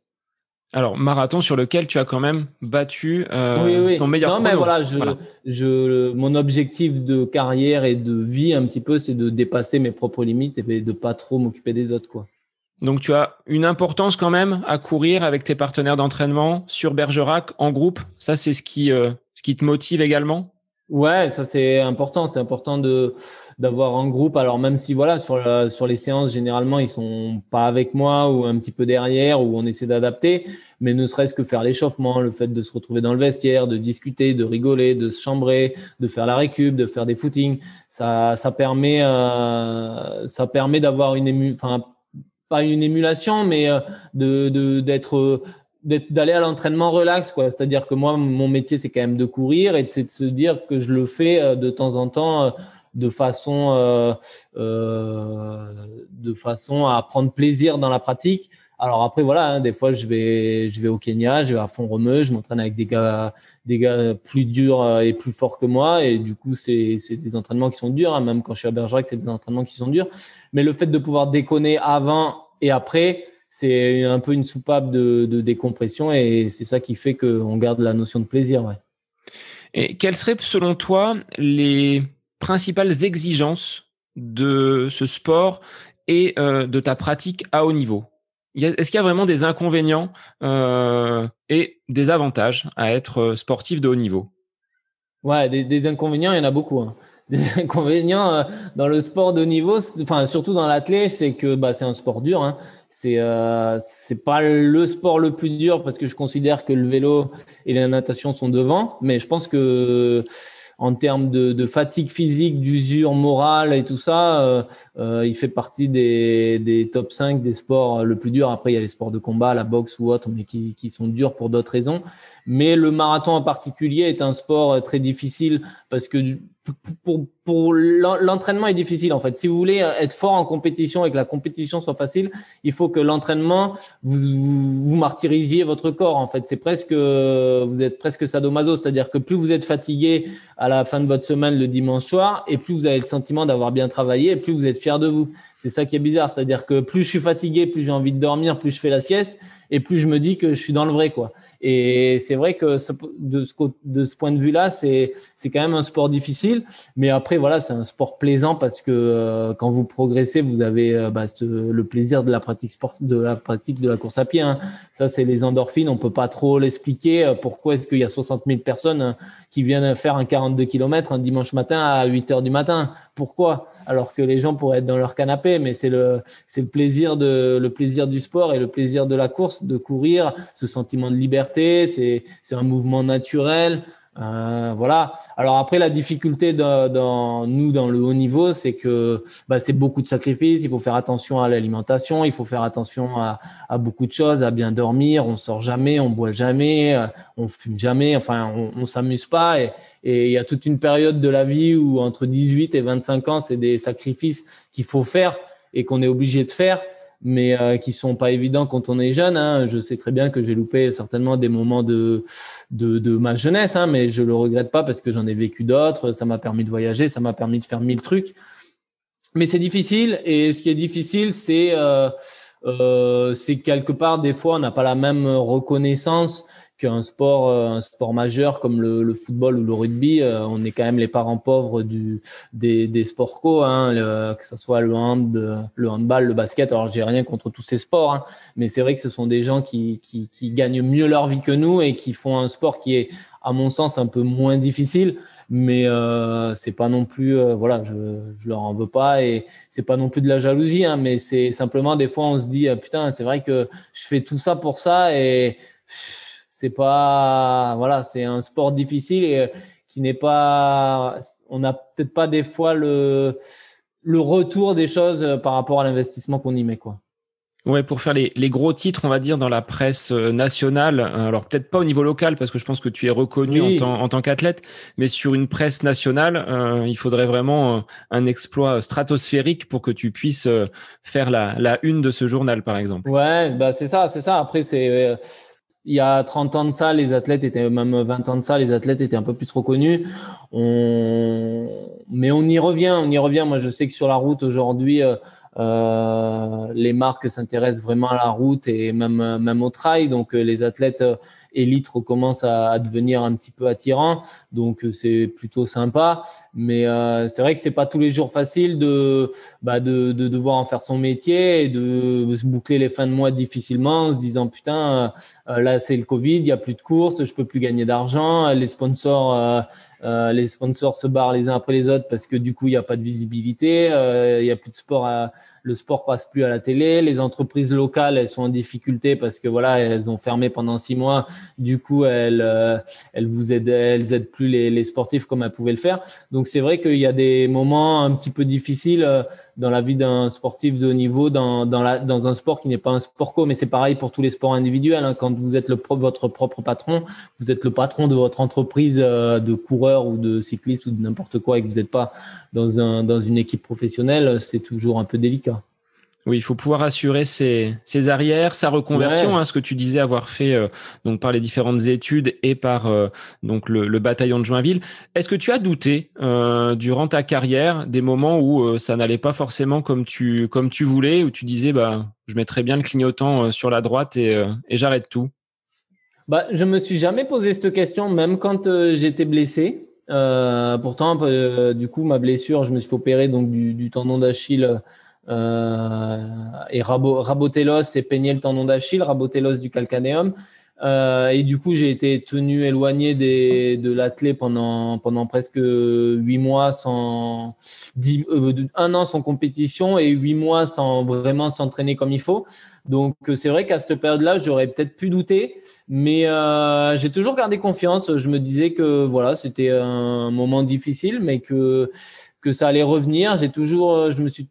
Alors, marathon sur lequel tu as quand même battu euh, ton meilleur non, mais voilà, je, Je, mon objectif de carrière et de vie un petit peu, c'est de dépasser mes propres limites et de pas trop m'occuper des autres, quoi. Donc, tu as une importance quand même à courir avec tes partenaires d'entraînement sur Bergerac en groupe. Ça, c'est ce qui, euh, ce qui te motive également? Ouais, ça c'est important. C'est important de d'avoir un groupe. Alors même si voilà sur la, sur les séances généralement ils sont pas avec moi ou un petit peu derrière ou on essaie d'adapter, mais ne serait-ce que faire l'échauffement, le fait de se retrouver dans le vestiaire, de discuter, de rigoler, de se chambrer, de faire la récup, de faire des footings, ça ça permet euh, ça permet d'avoir une ému, enfin pas une émulation, mais euh, de d'être d'aller à l'entraînement relax quoi. C'est à dire que moi mon métier c'est quand même de courir et c'est de se dire que je le fais euh, de temps en temps euh, de façon euh, euh, de façon à prendre plaisir dans la pratique. Alors après voilà hein, des fois je vais je vais au Kenya je vais à fond remeux je m'entraîne avec des gars des gars plus durs et plus forts que moi. Et du coup c'est c'est des entraînements qui sont durs hein, même quand je suis à Bergerac c'est des entraînements qui sont durs. Mais le fait de pouvoir déconner avant et après c'est un peu une soupape de, décompression et c'est ça qui fait qu'on garde la notion de plaisir. Ouais. Et quelles seraient selon toi les principales exigences de ce sport et euh, de ta pratique à haut niveau? Est-ce qu'il y a vraiment des inconvénients euh, et des avantages à être euh, sportif de haut niveau? Ouais, des, inconvénients, il y en a beaucoup. Hein. Des inconvénients dans le sport de haut niveau, enfin surtout dans l'athlète, c'est que bah, c'est un sport dur. Hein. C'est euh, c'est pas le sport le plus dur parce que je considère que le vélo et la natation sont devant, mais je pense que en termes de, de fatigue physique, d'usure morale et tout ça, euh, euh, il fait partie des, des top 5 des sports le plus dur. Après, il y a les sports de combat, la boxe ou autre, mais qui, qui sont durs pour d'autres raisons. Mais le marathon en particulier est un sport très difficile parce que pour, pour l'entraînement est difficile en fait. Si vous voulez être fort en compétition et que la compétition soit facile, il faut que l'entraînement vous, vous, martyrisiez votre corps en fait. C'est presque vous êtes presque sadomaso, c'est-à-dire que plus vous êtes fatigué à la fin de votre semaine le dimanche soir et plus vous avez le sentiment d'avoir bien travaillé et plus vous êtes fier de vous. C'est ça qui est bizarre, c'est-à-dire que plus je suis fatigué, plus j'ai envie de dormir, plus je fais la sieste et plus je me dis que je suis dans le vrai quoi. Et c'est vrai que de, ce, point de vue-là, c'est c'est quand même un sport difficile, mais après voilà, c'est un sport plaisant parce que euh, quand vous progressez, vous avez euh, bah, le plaisir de la pratique sport, de la pratique de la course à pied. Hein. Ça, c'est les endorphines. On peut pas trop l'expliquer. Euh, pourquoi est-ce qu'il y a 60 000 personnes hein, qui viennent faire un 42 km un dimanche matin à 8 heures du matin Pourquoi? Alors que les gens pourraient être dans leur canapé, mais c'est le c'est le plaisir de le plaisir du sport et le plaisir de la course, de courir, ce sentiment de liberté, c'est c'est un mouvement naturel. Euh, voilà. Alors après, la difficulté dans, nous dans le haut niveau, c'est que bah, c'est beaucoup de sacrifices. Il faut faire attention à l'alimentation, il faut faire attention à, beaucoup de choses, à bien dormir. On sort jamais, on boit jamais, euh, on fume jamais. Enfin, on, s'amuse pas. Et il y a toute une période de la vie où entre 18 et 25 ans, c'est des sacrifices qu'il faut faire et qu'on est obligé de faire mais euh, qui sont pas évidents quand on est jeune. Hein. Je sais très bien que j'ai loupé certainement des moments de de, de ma jeunesse, hein, mais je le regrette pas parce que j'en ai vécu d'autres. Ça m'a permis de voyager, ça m'a permis de faire mille trucs. Mais c'est difficile et ce qui est difficile, c'est euh, euh, c'est quelque part des fois on n'a pas la même reconnaissance qu'un sport, euh, un sport majeur comme le, le, football ou le rugby, euh, on est quand même les parents pauvres du, des, des sports co, hein, que ce soit le hand, le handball, le basket. Alors j'ai rien contre tous ces sports, hein, mais c'est vrai que ce sont des gens qui, qui, qui, gagnent mieux leur vie que nous et qui font un sport qui est, à mon sens, un peu moins difficile. Mais euh, c'est pas non plus, euh, voilà, je, je leur en veux pas et c'est pas non plus de la jalousie, hein, mais c'est simplement des fois on se dit putain, c'est vrai que je fais tout ça pour ça et c'est pas voilà, c'est un sport difficile et euh, qui n'est pas on n'a peut-être pas des fois le le retour des choses euh, par rapport à l'investissement qu'on y met quoi. Ouais, pour faire les, les, gros titres, on va dire, dans la presse euh, nationale, alors peut-être pas au niveau local, parce que je pense que tu es reconnu en, tant, en tant qu'athlète, mais sur une presse nationale, il faudrait vraiment un exploit stratosphérique pour que tu puisses faire la, la une de ce journal, par exemple. Ouais, bah c'est ça, c'est ça. Après, c'est il y a 30 ans de ça, les athlètes étaient, même 20 ans de ça, les athlètes étaient un peu plus reconnus. On... Mais on y revient, on y revient. Moi, je sais que sur la route aujourd'hui, euh, euh les marques s'intéressent vraiment à la route et même, même au trail. Donc, euh, les athlètes Elite recommence à, devenir un petit peu attirant, donc euh, c'est plutôt sympa. Mais euh, c'est vrai que c'est pas tous les jours facile de, bah de, de devoir en faire son métier et de se boucler les fins de mois difficilement, en se disant putain euh, là c'est le Covid, il y a plus de courses, je peux plus gagner d'argent, les sponsors les sponsors se barrent les uns après les autres parce que du coup il n'y a pas de visibilité, il n'y a plus de sport, à, le sport passe plus à la télé, les entreprises locales elles sont en difficulté parce que voilà elles ont fermé pendant six mois, du coup elles euh, elles vous aident, elles aident plus les, sportifs comme elles pouvaient le faire. Donc c'est vrai qu'il y a des moments un petit peu difficiles dans la vie d'un sportif de haut niveau, dans dans, un sport qui n'est pas un sport co, mais c'est pareil pour tous les sports individuels. Hein. Quand vous êtes le votre propre patron, vous êtes le patron de votre entreprise de coureur ou de cycliste ou de n'importe quoi et que vous n'êtes pas dans, un, dans une équipe professionnelle, c'est toujours un peu délicat. Oui, il faut pouvoir assurer ses, ses arrières, sa reconversion, hein, ce que tu disais avoir fait euh, donc par les différentes études et par euh, donc le, le, bataillon de Joinville. Est-ce que tu as douté euh, durant ta carrière des moments où ça n'allait pas forcément comme tu comme tu voulais, où tu disais bah je mettrais bien le clignotant sur la droite et, et j'arrête tout? Bah, je me suis jamais posé cette question, même quand j'étais blessé. Pourtant, du coup, ma blessure, je me suis opérer donc du, du tendon d'Achille et raboter l'os et peigner le tendon d'Achille, raboter l'os du calcanéum. Euh, et du coup, j'ai été tenu éloigné des, de l'athlète pendant pendant presque huit mois sans dix, un an sans compétition et huit mois sans vraiment s'entraîner comme il faut. Donc euh, c'est vrai qu'à cette période-là, j'aurais peut-être pu douter, mais euh, j'ai toujours gardé confiance. Je me disais que voilà, c'était un moment difficile, mais que que ça allait revenir. J'ai toujours, euh, je me suis,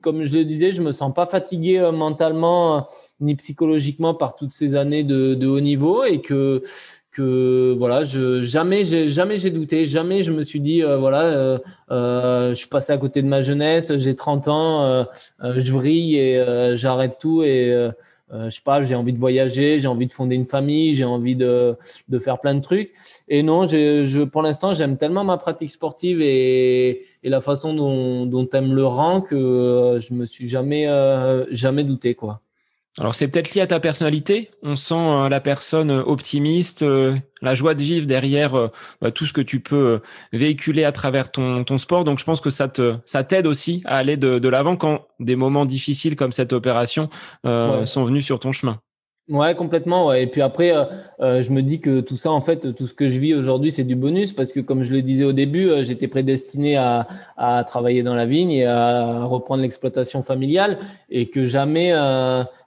comme je le disais, je me sens pas fatigué euh, mentalement ni psychologiquement par toutes ces années de, haut niveau et que que voilà, je jamais j'ai jamais j'ai douté, jamais je me suis dit euh, voilà, euh, euh, je suis passé à côté de ma jeunesse, j'ai 30 ans, je vrille et j'arrête tout et je sais pas, j'ai envie de voyager, j'ai envie de fonder une famille, j'ai envie de de faire plein de trucs. Et non, je pour l'instant, j'aime tellement ma pratique sportive et, et la façon dont dont elle me le rend que je me suis jamais jamais douté quoi. Alors c'est peut-être lié à ta personnalité. On sent euh, la personne euh, optimiste, euh, la joie de vivre derrière bah, tout ce que tu peux véhiculer à travers ton, ton sport. Donc je pense que ça te ça t'aide aussi à aller de, de l'avant quand des moments difficiles comme cette opération sont venus sur ton chemin. Ouais, complètement. Ouais. Et puis après, euh, euh, je me dis que tout ça, en fait, tout ce que je vis aujourd'hui, c'est du bonus parce que, comme je le disais au début, euh, j'étais prédestiné à, à, travailler dans la vigne et à reprendre l'exploitation familiale et que jamais,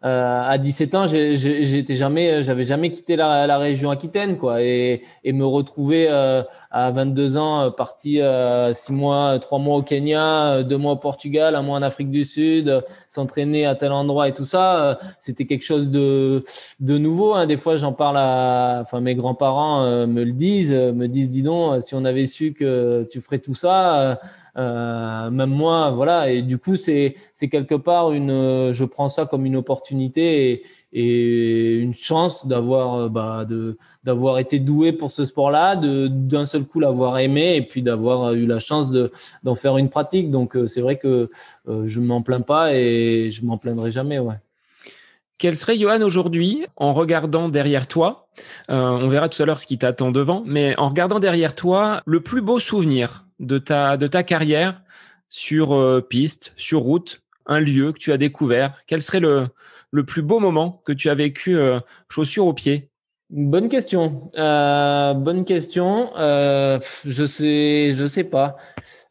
à 17 ans, j'étais jamais, j'avais jamais quitté la, la, région aquitaine, quoi, et, et me retrouver à 22 ans, parti 6 mois, 3 mois au Kenya, 2 mois au Portugal, un mois en Afrique du Sud, s'entraîner à tel endroit et tout ça, c'était quelque chose de, de nouveau. Hein. Des fois, j'en parle à, enfin, mes grands-parents me le disent, me disent, dis donc, si on avait su que tu ferais tout ça, euh, même moi, voilà. Et du coup, c'est quelque part une, je prends ça comme une opportunité et, une chance d'avoir euh, bah, de d'avoir été doué pour ce sport-là, de d'un seul coup l'avoir aimé et puis d'avoir eu la chance de d'en faire une pratique. Donc euh, c'est vrai que euh, je m'en plains pas et je m'en plaindrai jamais, ouais. Quel serait Johan aujourd'hui en regardant derrière toi euh, On verra tout à l'heure ce qui t'attend devant, mais en regardant derrière toi, le plus beau souvenir de ta, de ta carrière sur euh, piste, sur route, un lieu que tu as découvert. Quel serait le, le plus beau moment que tu as vécu euh, chaussures aux pieds? Bonne question. Euh, bonne question. Euh, je sais, je sais pas.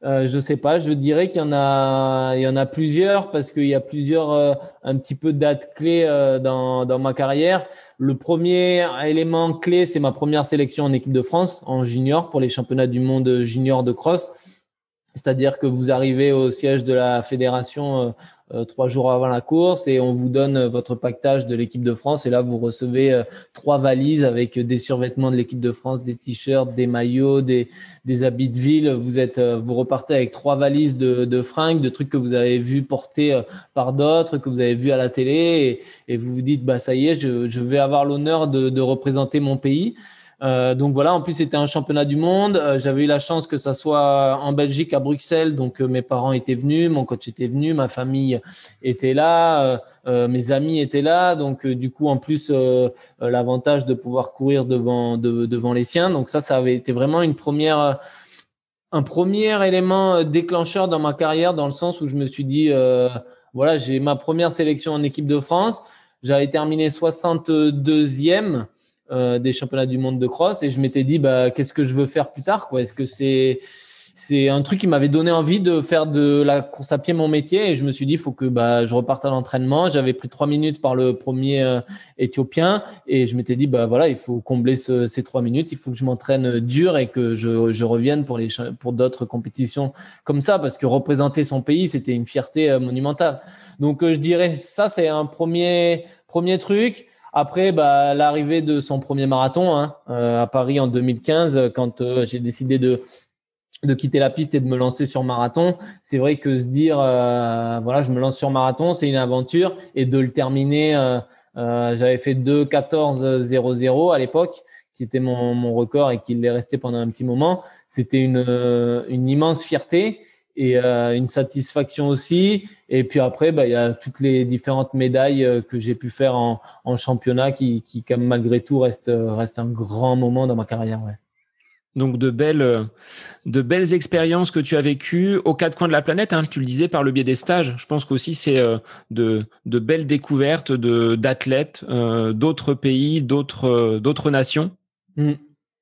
Euh, je sais pas. Je dirais qu'il y en a, il y en a plusieurs parce qu'il y a plusieurs un petit peu dates clés dans dans ma carrière. Le premier élément clé, c'est ma première sélection en équipe de France en junior pour les championnats du monde junior de cross. C'est-à-dire que vous arrivez au siège de la fédération trois jours avant la course et on vous donne euh, votre pactage de l'équipe de France et là vous recevez euh, trois valises avec des survêtements de l'équipe de France, des t-shirts, des maillots, des, des habits de ville. Vous êtes, vous repartez avec trois valises de, de fringues, de trucs que vous avez vu porter par d'autres, que vous avez vu à la télé et, et, vous vous dites bah ça y est, je, je vais avoir l'honneur de, de représenter mon pays. Euh, donc voilà, en plus c'était un championnat du monde. Euh, j'avais eu la chance que ça soit en Belgique, à Bruxelles. Donc euh, mes parents étaient venus, mon coach était venu, ma famille était là, mes amis étaient là. Donc du coup en plus l'avantage de pouvoir courir devant devant les siens. Donc ça, ça avait été vraiment une première un premier élément déclencheur dans ma carrière dans le sens où je me suis dit voilà j'ai ma première sélection en équipe de France. J'avais terminé 62e. Euh, des championnats du monde de cross. Et je m'étais dit bah qu'est-ce que je veux faire plus tard quoi? Est-ce que c'est c'est un truc qui m'avait donné envie de faire de la course à pied mon métier? Et je me suis dit faut que bah je reparte à l'entraînement. J'avais pris trois minutes par le premier euh, éthiopien. Et je m'étais dit bah voilà il faut combler ces trois minutes. Il faut que je m'entraîne dur et que je, je revienne pour les pour d'autres compétitions comme ça. Parce que représenter son pays c'était une fierté euh, monumentale. Donc je dirais ça c'est un premier premier truc après, bah, l'arrivée de son premier marathon hein, euh, à Paris en 2015, quand euh, j'ai décidé de de quitter la piste et de me lancer sur marathon, c'est vrai que se dire euh, voilà, je me lance sur marathon, c'est une aventure et de le terminer. J'avais fait 2:14:00 à l'époque, qui était mon, mon record et qui l'est resté pendant un petit moment. C'était une une immense fierté et euh, une satisfaction aussi. Et puis après, bah, il y a toutes les différentes médailles euh, que j'ai pu faire en, en championnat qui, qui, comme malgré tout, reste, reste un grand moment dans ma carrière. Ouais. Donc de belles, de belles expériences que tu as vécues aux quatre coins de la planète. Hein, tu le disais par le biais des stages. Je pense qu'aussi c'est euh, de, de belles découvertes de d'athlètes euh, d'autres pays, d'autres d'autres nations. Mmh.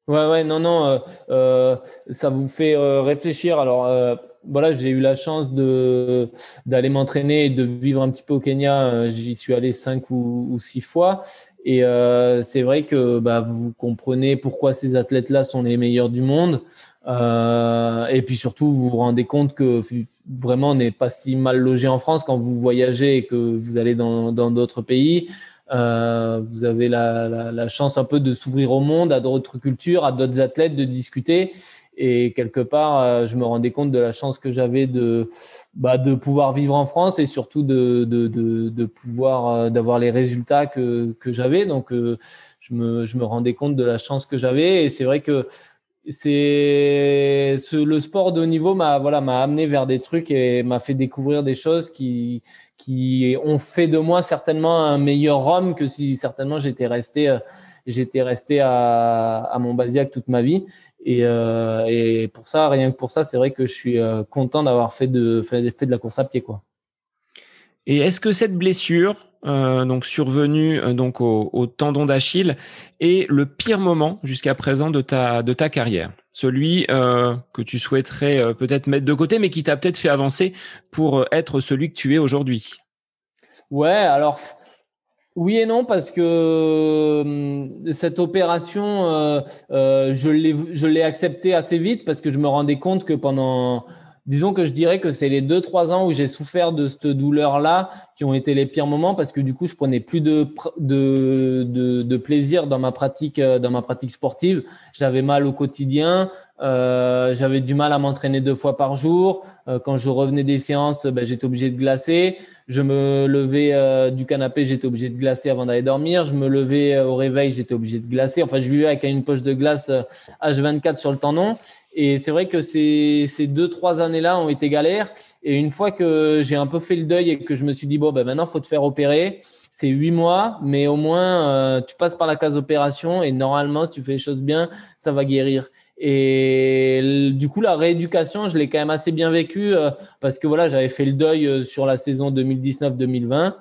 Ouais, ouais, non, non, euh, ça vous fait réfléchir. Alors, voilà, j'ai eu la chance d'aller m'entraîner et de vivre un petit peu au Kenya. Euh, j'y suis allé cinq ou, six fois. Et euh, c'est vrai que bah, vous comprenez pourquoi ces athlètes-là sont les meilleurs du monde. Euh, et puis surtout, vous vous rendez compte que vraiment, on n'est pas si mal logé en France quand vous voyagez et que vous allez dans d'autres pays. Euh, vous avez la, la, chance un peu de s'ouvrir au monde, à d'autres cultures, à d'autres athlètes, de discuter. Et quelque part, euh, je me rendais compte de la chance que j'avais de, bah, de pouvoir vivre en France et surtout de, de, de, pouvoir euh, d'avoir les résultats que, que j'avais. Donc, euh, je, me, je me rendais compte de la chance que j'avais. Et c'est vrai que c'est ce, le sport de haut niveau m'a voilà m'a amené vers des trucs et m'a fait découvrir des choses qui qui ont fait de moi certainement un meilleur homme que si certainement j'étais resté j'étais resté à, à Montbazillac toute ma vie et, euh, et, pour ça, rien que pour ça, c'est vrai que je suis euh, content d'avoir fait de, fait, de la course à pied. Quoi. Et est-ce que cette blessure, euh, donc survenue euh, donc au, au tendon d'Achille, est le pire moment jusqu'à présent de ta, de ta carrière? Celui que tu souhaiterais peut-être mettre de côté, mais qui t'a peut-être fait avancer pour être celui que tu es aujourd'hui? Ouais, alors Oui et non parce que euh, cette opération, euh, euh, je l'ai acceptée assez vite parce que je me rendais compte que pendant disons que je dirais que c'est les deux trois ans où j'ai souffert de cette douleur là qui ont été les pires moments parce que du coup je prenais plus de de, plaisir dans ma pratique dans ma pratique sportive. J'avais mal au quotidien euh, j'avais du mal à m'entraîner deux fois par jour. Euh, quand je revenais des séances, ben, j'étais obligé de glacer. Je me levais euh, du canapé, j'étais obligé de glacer avant d'aller dormir. Je me levais au réveil, j'étais obligé de glacer. Enfin, je vivais avec une poche de glace H24 sur le tendon. Et c'est vrai que ces, ces deux, trois années-là ont été galères. Et une fois que j'ai un peu fait le deuil et que je me suis dit, bon, ben, maintenant, faut te faire opérer c'est huit mois, mais au moins tu passes par la case opération et normalement, si tu fais les choses bien, ça va guérir. Et du coup, la rééducation, je l'ai quand même assez bien vécu euh, parce que voilà, j'avais fait le deuil euh, sur la saison 2019-2020.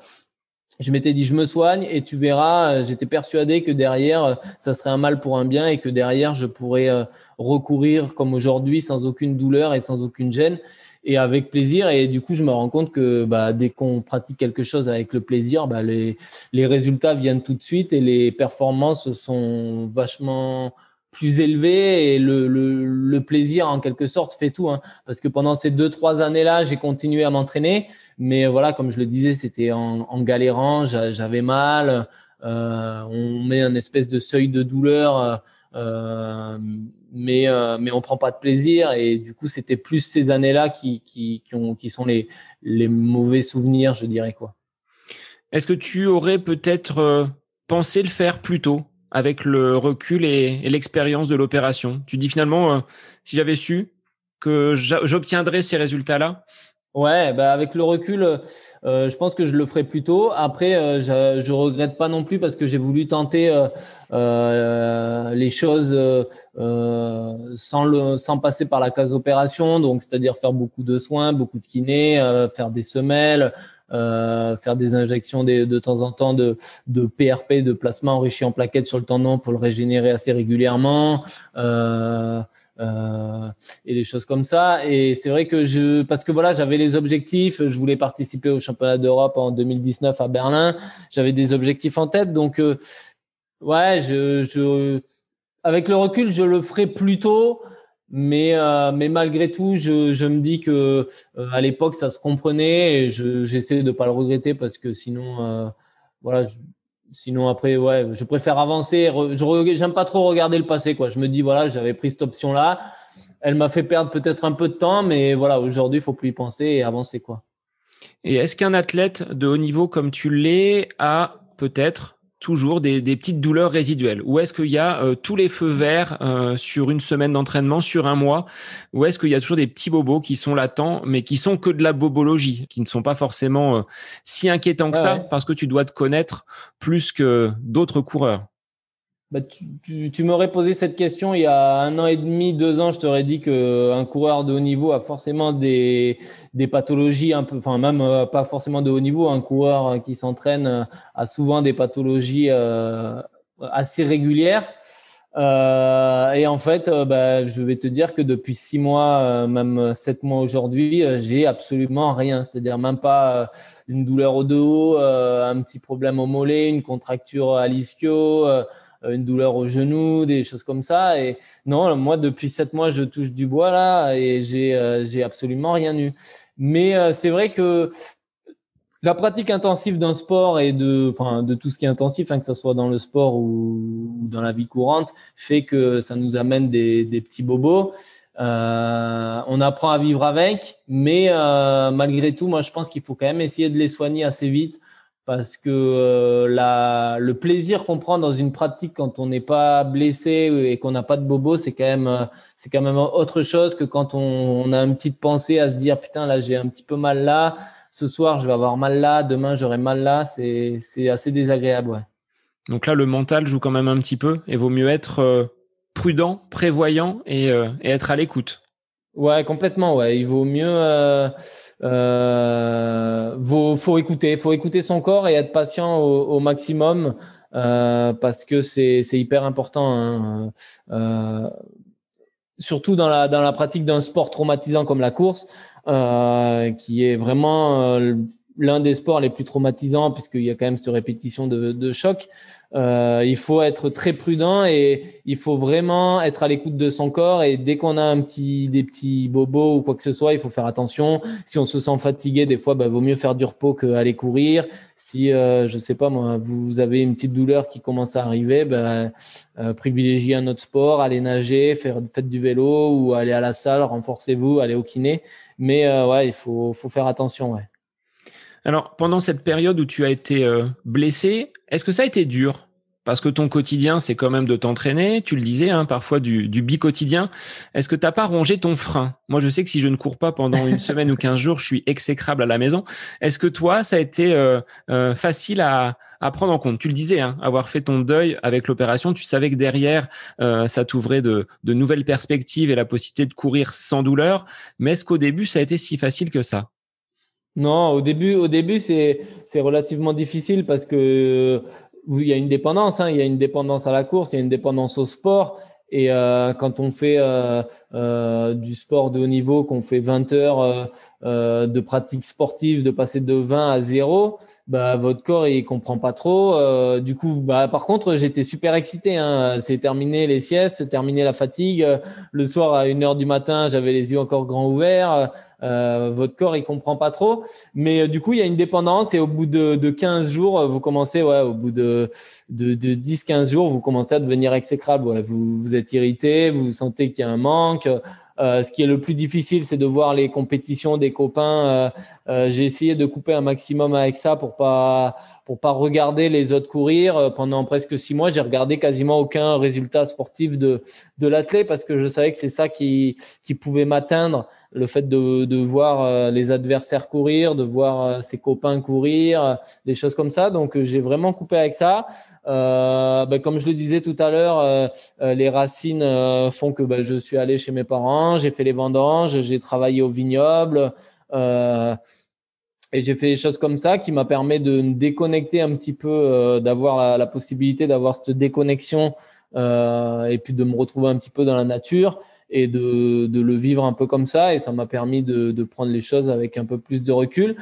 Je m'étais dit, je me soigne et tu verras, euh, j'étais persuadé que derrière, ça serait un mal pour un bien et que derrière, je pourrais recourir comme aujourd'hui sans aucune douleur et sans aucune gêne et avec plaisir. Et du coup, je me rends compte que bah, dès qu'on pratique quelque chose avec le plaisir, bah, les, les résultats viennent tout de suite et les performances sont vachement plus élevé et le, plaisir en quelque sorte fait tout. Hein. Parce que pendant ces deux trois années là, j'ai continué à m'entraîner, mais voilà, comme je le disais, c'était en, galérant, j'avais mal. Euh, on met un espèce de seuil de douleur, euh, mais euh, mais on prend pas de plaisir et du coup c'était plus ces années là qui qui qui, qui sont les les mauvais souvenirs, je dirais quoi. Est-ce que tu aurais peut-être euh, pensé le faire plus tôt? Avec le recul et, l'expérience de l'opération. Tu dis finalement, euh, si j'avais su que j'obtiendrais ces résultats-là. Ouais, bah avec le recul, euh, je pense que je le ferai plus tôt. Après, euh, je, je regrette pas non plus parce que j'ai voulu tenter les choses sans le sans passer par la case opération, donc c'est-à-dire faire beaucoup de soins, beaucoup de kiné, faire des semelles, euh, faire des injections de, de temps en temps de, de PRP, de plasma enrichi en plaquettes sur le tendon pour le régénérer assez régulièrement. Euh, euh, et des choses comme ça. Et c'est vrai que je, parce que voilà, j'avais les objectifs, je voulais participer au championnat d'Europe en 2019 à Berlin, j'avais des objectifs en tête, donc euh, ouais, je, je, avec le recul, je le ferai plus tôt. Mais, euh, mais malgré tout, je, je me dis que euh, à l'époque, ça se comprenait et j'essaie de pas le regretter parce que sinon, euh, voilà, sinon après, ouais, je préfère avancer. Je j'aime pas trop regarder le passé, quoi. Je me dis voilà, j'avais pris cette option-là. Elle m'a fait perdre peut-être un peu de temps, mais voilà, aujourd'hui, il faut plus y penser et avancer, quoi. Et est-ce qu'un athlète de haut niveau comme tu l'es a peut-être toujours des, petites douleurs résiduelles. Ou est-ce qu'il y a euh, tous les feux verts euh, sur une semaine d'entraînement, sur un mois? Ou est-ce qu'il y a toujours des petits bobos qui sont latents, mais qui sont que de la bobologie, qui ne sont pas forcément euh, si inquiétants que ça, parce que tu dois te connaître plus que d'autres coureurs bah, tu, m'aurais posé cette question il y a un an et demi, deux ans, je t'aurais dit qu'un coureur de haut niveau a forcément des, des pathologies un peu, enfin même euh, pas forcément de haut niveau, un coureur qui s'entraîne euh, a souvent des pathologies euh, assez régulières. Euh, et en fait, bah, je vais te dire que depuis six mois, même sept mois aujourd'hui, j'ai absolument rien. C'est-à-dire même pas une douleur au dos, un petit problème au mollet, une contracture à l'ischio euh, une douleur au genou, des choses comme ça. Et non, moi, depuis sept mois, je touche du bois là et j'ai euh, absolument rien eu. Mais euh, c'est vrai que la pratique intensive d'un sport et de, de tout ce qui est intensif, hein, que ce soit dans le sport ou, dans la vie courante, fait que ça nous amène des, petits bobos. Euh, on apprend à vivre avec, mais euh, malgré tout, moi, je pense qu'il faut quand même essayer de les soigner assez vite parce que euh, le plaisir qu'on prend dans une pratique quand on n'est pas blessé et qu'on n'a pas de bobo, c'est quand même euh, autre chose que quand on, a une petite pensée à se dire putain là j'ai un petit peu mal là, ce soir je vais avoir mal là, demain j'aurai mal là, c'est assez désagréable ouais. Donc là le mental joue quand même un petit peu et vaut mieux être euh, prudent, prévoyant et être à l'écoute. Ouais, complètement. Ouais, il vaut mieux. Euh, euh, faut, écouter, faut écouter son corps et être patient au, maximum euh, parce que c'est hyper important. Hein. Euh, surtout dans la dans la pratique d'un sport traumatisant comme la course, euh, qui est vraiment l'un des sports les plus traumatisants puisqu'il y a quand même cette répétition de, de choc. Euh, il faut être très prudent et il faut vraiment être à l'écoute de son corps. Et dès qu'on a un petit, des petits bobos ou quoi que ce soit, il faut faire attention. Si on se sent fatigué, des fois, bah, vaut mieux faire du repos qu'aller courir. Si, euh, je sais pas moi, vous avez une petite douleur qui commence à arriver, bah, euh, privilégiez un autre sport, allez nager, faire, faites du vélo ou aller à la salle, renforcez-vous, allez au kiné. Mais euh, ouais, il faut, faut faire attention. Ouais. Alors, pendant cette période où tu as été euh, blessé, est-ce que ça a été dur? Parce que ton quotidien, c'est quand même de t'entraîner, tu le disais, hein, parfois du, du bi-quotidien. Est-ce que tu n'as pas rongé ton frein? Moi, je sais que si je ne cours pas pendant une semaine ou quinze jours, je suis exécrable à la maison. Est-ce que toi, ça a été euh, euh, facile à, prendre en compte? Tu le disais, hein, avoir fait ton deuil avec l'opération, tu savais que derrière, ça t'ouvrait de, de nouvelles perspectives et la possibilité de courir sans douleur. Mais est-ce qu'au début, ça a été si facile que ça? Non, au début, au début, c'est relativement difficile parce que il y a une dépendance, hein, il y a une dépendance à la course, il y a une dépendance au sport. Et euh, quand on fait euh, euh, du sport de haut niveau, qu'on fait 20 heures euh, euh, de pratique sportive, de passer de 20 à 0, bah, votre corps il comprend pas trop. Du coup, bah, par contre, j'étais super excité. Hein. C'est terminé les siestes, terminé la fatigue. Le soir à 1 heure du matin, j'avais les yeux encore grands ouverts. Votre corps il comprend pas trop mais du coup il y a une dépendance et au bout de, de 15 jours vous commencez ouais au bout de de, de 10 15 jours vous commencez à devenir exécrable vous vous êtes irrité vous sentez qu'il y a un manque euh, ce qui est le plus difficile, c'est de voir les compétitions des copains. Euh, euh, j'ai essayé de couper un maximum avec ça pour pas pour pas regarder les autres courir. Pendant presque six mois, j'ai regardé quasiment aucun résultat sportif de de l'athlète parce que je savais que c'est ça qui qui pouvait m'atteindre le fait de, de voir les adversaires courir, de voir ses copains courir, des choses comme ça. Donc j'ai vraiment coupé avec ça. Euh, ben, comme je le disais tout à l'heure, les racines font que ben, je suis allé chez mes parents, j'ai fait les vendanges, j'ai travaillé au vignoble. et j'ai fait des choses comme ça qui m'a permis de me déconnecter un petit peu, d'avoir la, la, possibilité d'avoir cette déconnexion et puis de me retrouver un petit peu dans la nature et de, de, le vivre un peu comme ça. Et ça m'a permis de, de, prendre les choses avec un peu plus de recul.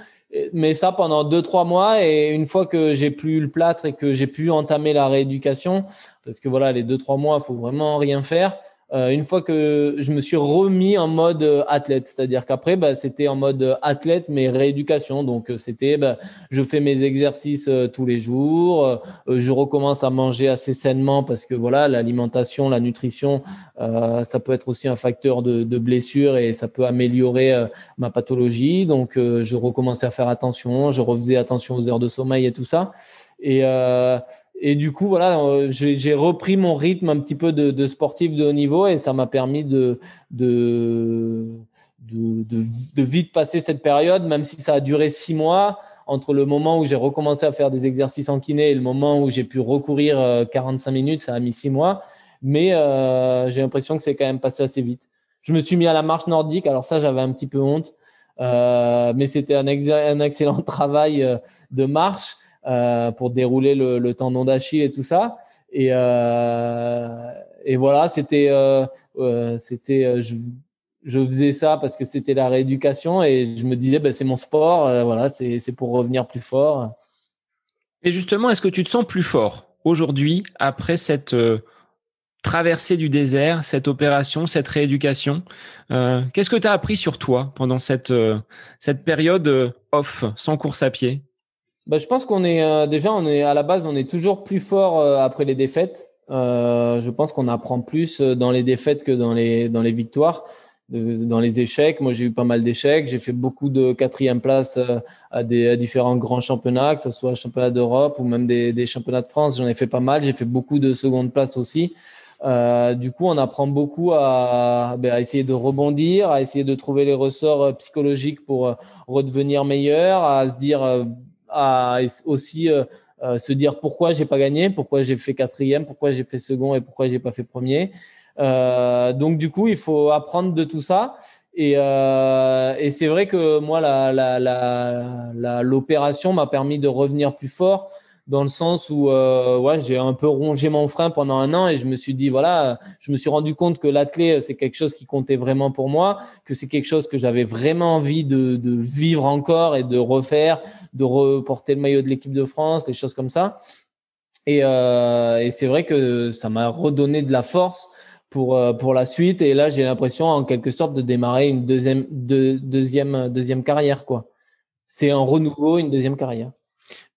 Mais ça pendant deux, trois mois. Et une fois que j'ai plus le plâtre et que j'ai pu entamer la rééducation, parce que voilà, les deux, trois mois, faut vraiment rien faire. Euh, une fois que je me suis remis en mode euh, athlète, c'est-à-dire qu'après, bah, c'était en mode euh, athlète mais rééducation. Donc c'était, bah, je fais mes exercices tous les jours, je recommence à manger assez sainement parce que voilà, l'alimentation, la nutrition, ça peut être aussi un facteur de, de blessure et ça peut améliorer ma pathologie. Donc je recommençais à faire attention, je refaisais attention aux heures de sommeil et tout ça. Et et du coup, voilà, euh, j'ai repris mon rythme un petit peu de, sportif de haut niveau et ça m'a permis de, de, de, vite passer cette période, même si ça a duré six mois entre le moment où j'ai recommencé à faire des exercices en kiné et le moment où j'ai pu recourir 45 euh, minutes, ça a mis six mois. Mais euh, j'ai l'impression que c'est quand même passé assez vite. Je me suis mis à la marche nordique. Alors ça, j'avais un petit peu honte. Mais c'était un, excellent travail de marche. Euh, pour dérouler le, tendon d'Achille et tout ça. Et, euh, et voilà, c'était, euh, c'était, je, faisais ça parce que c'était la rééducation et je me disais, ben, c'est mon sport, voilà, c'est, c'est pour revenir plus fort. Et justement, est-ce que tu te sens plus fort aujourd'hui après cette traversée du désert, cette opération, cette rééducation. Qu'est-ce que tu as appris sur toi pendant cette, cette période off, sans course à pied? Bah, je pense qu'on est euh, déjà, on est à la base, on est toujours plus fort euh, après les défaites. Euh, je pense qu'on apprend plus euh, dans les défaites que dans les dans les victoires, dans les échecs. Moi, j'ai eu pas mal d'échecs. J'ai fait beaucoup de quatrième place à des à différents grands championnats, que ce soit championnat d'Europe ou même des, des championnats de France. J'en ai fait pas mal. J'ai fait beaucoup de seconde place aussi. Euh, du coup, on apprend beaucoup à, ben, à, essayer de rebondir, à essayer de trouver les ressorts psychologiques pour redevenir meilleur, à se dire à aussi euh, euh, se dire pourquoi j'ai pas gagné, pourquoi j'ai fait quatrième, pourquoi j'ai fait second et pourquoi j'ai pas fait premier. Euh, donc du coup, il faut apprendre de tout ça. Et, c'est vrai que moi, l'opération la, la, m'a permis de revenir plus fort, dans le sens où euh, ouais, j'ai un peu rongé mon frein pendant un an et je me suis dit voilà, je me suis rendu compte que l'athlète c'est quelque chose qui comptait vraiment pour moi, que c'est quelque chose que j'avais vraiment envie de, de, vivre encore et de refaire, de reporter le maillot de l'équipe de France, des choses comme ça. Et, euh, et c'est vrai que ça m'a redonné de la force pour euh, pour la suite et là j'ai l'impression en quelque sorte de démarrer une deuxième de, deuxième deuxième carrière quoi. C'est un renouveau, une deuxième carrière.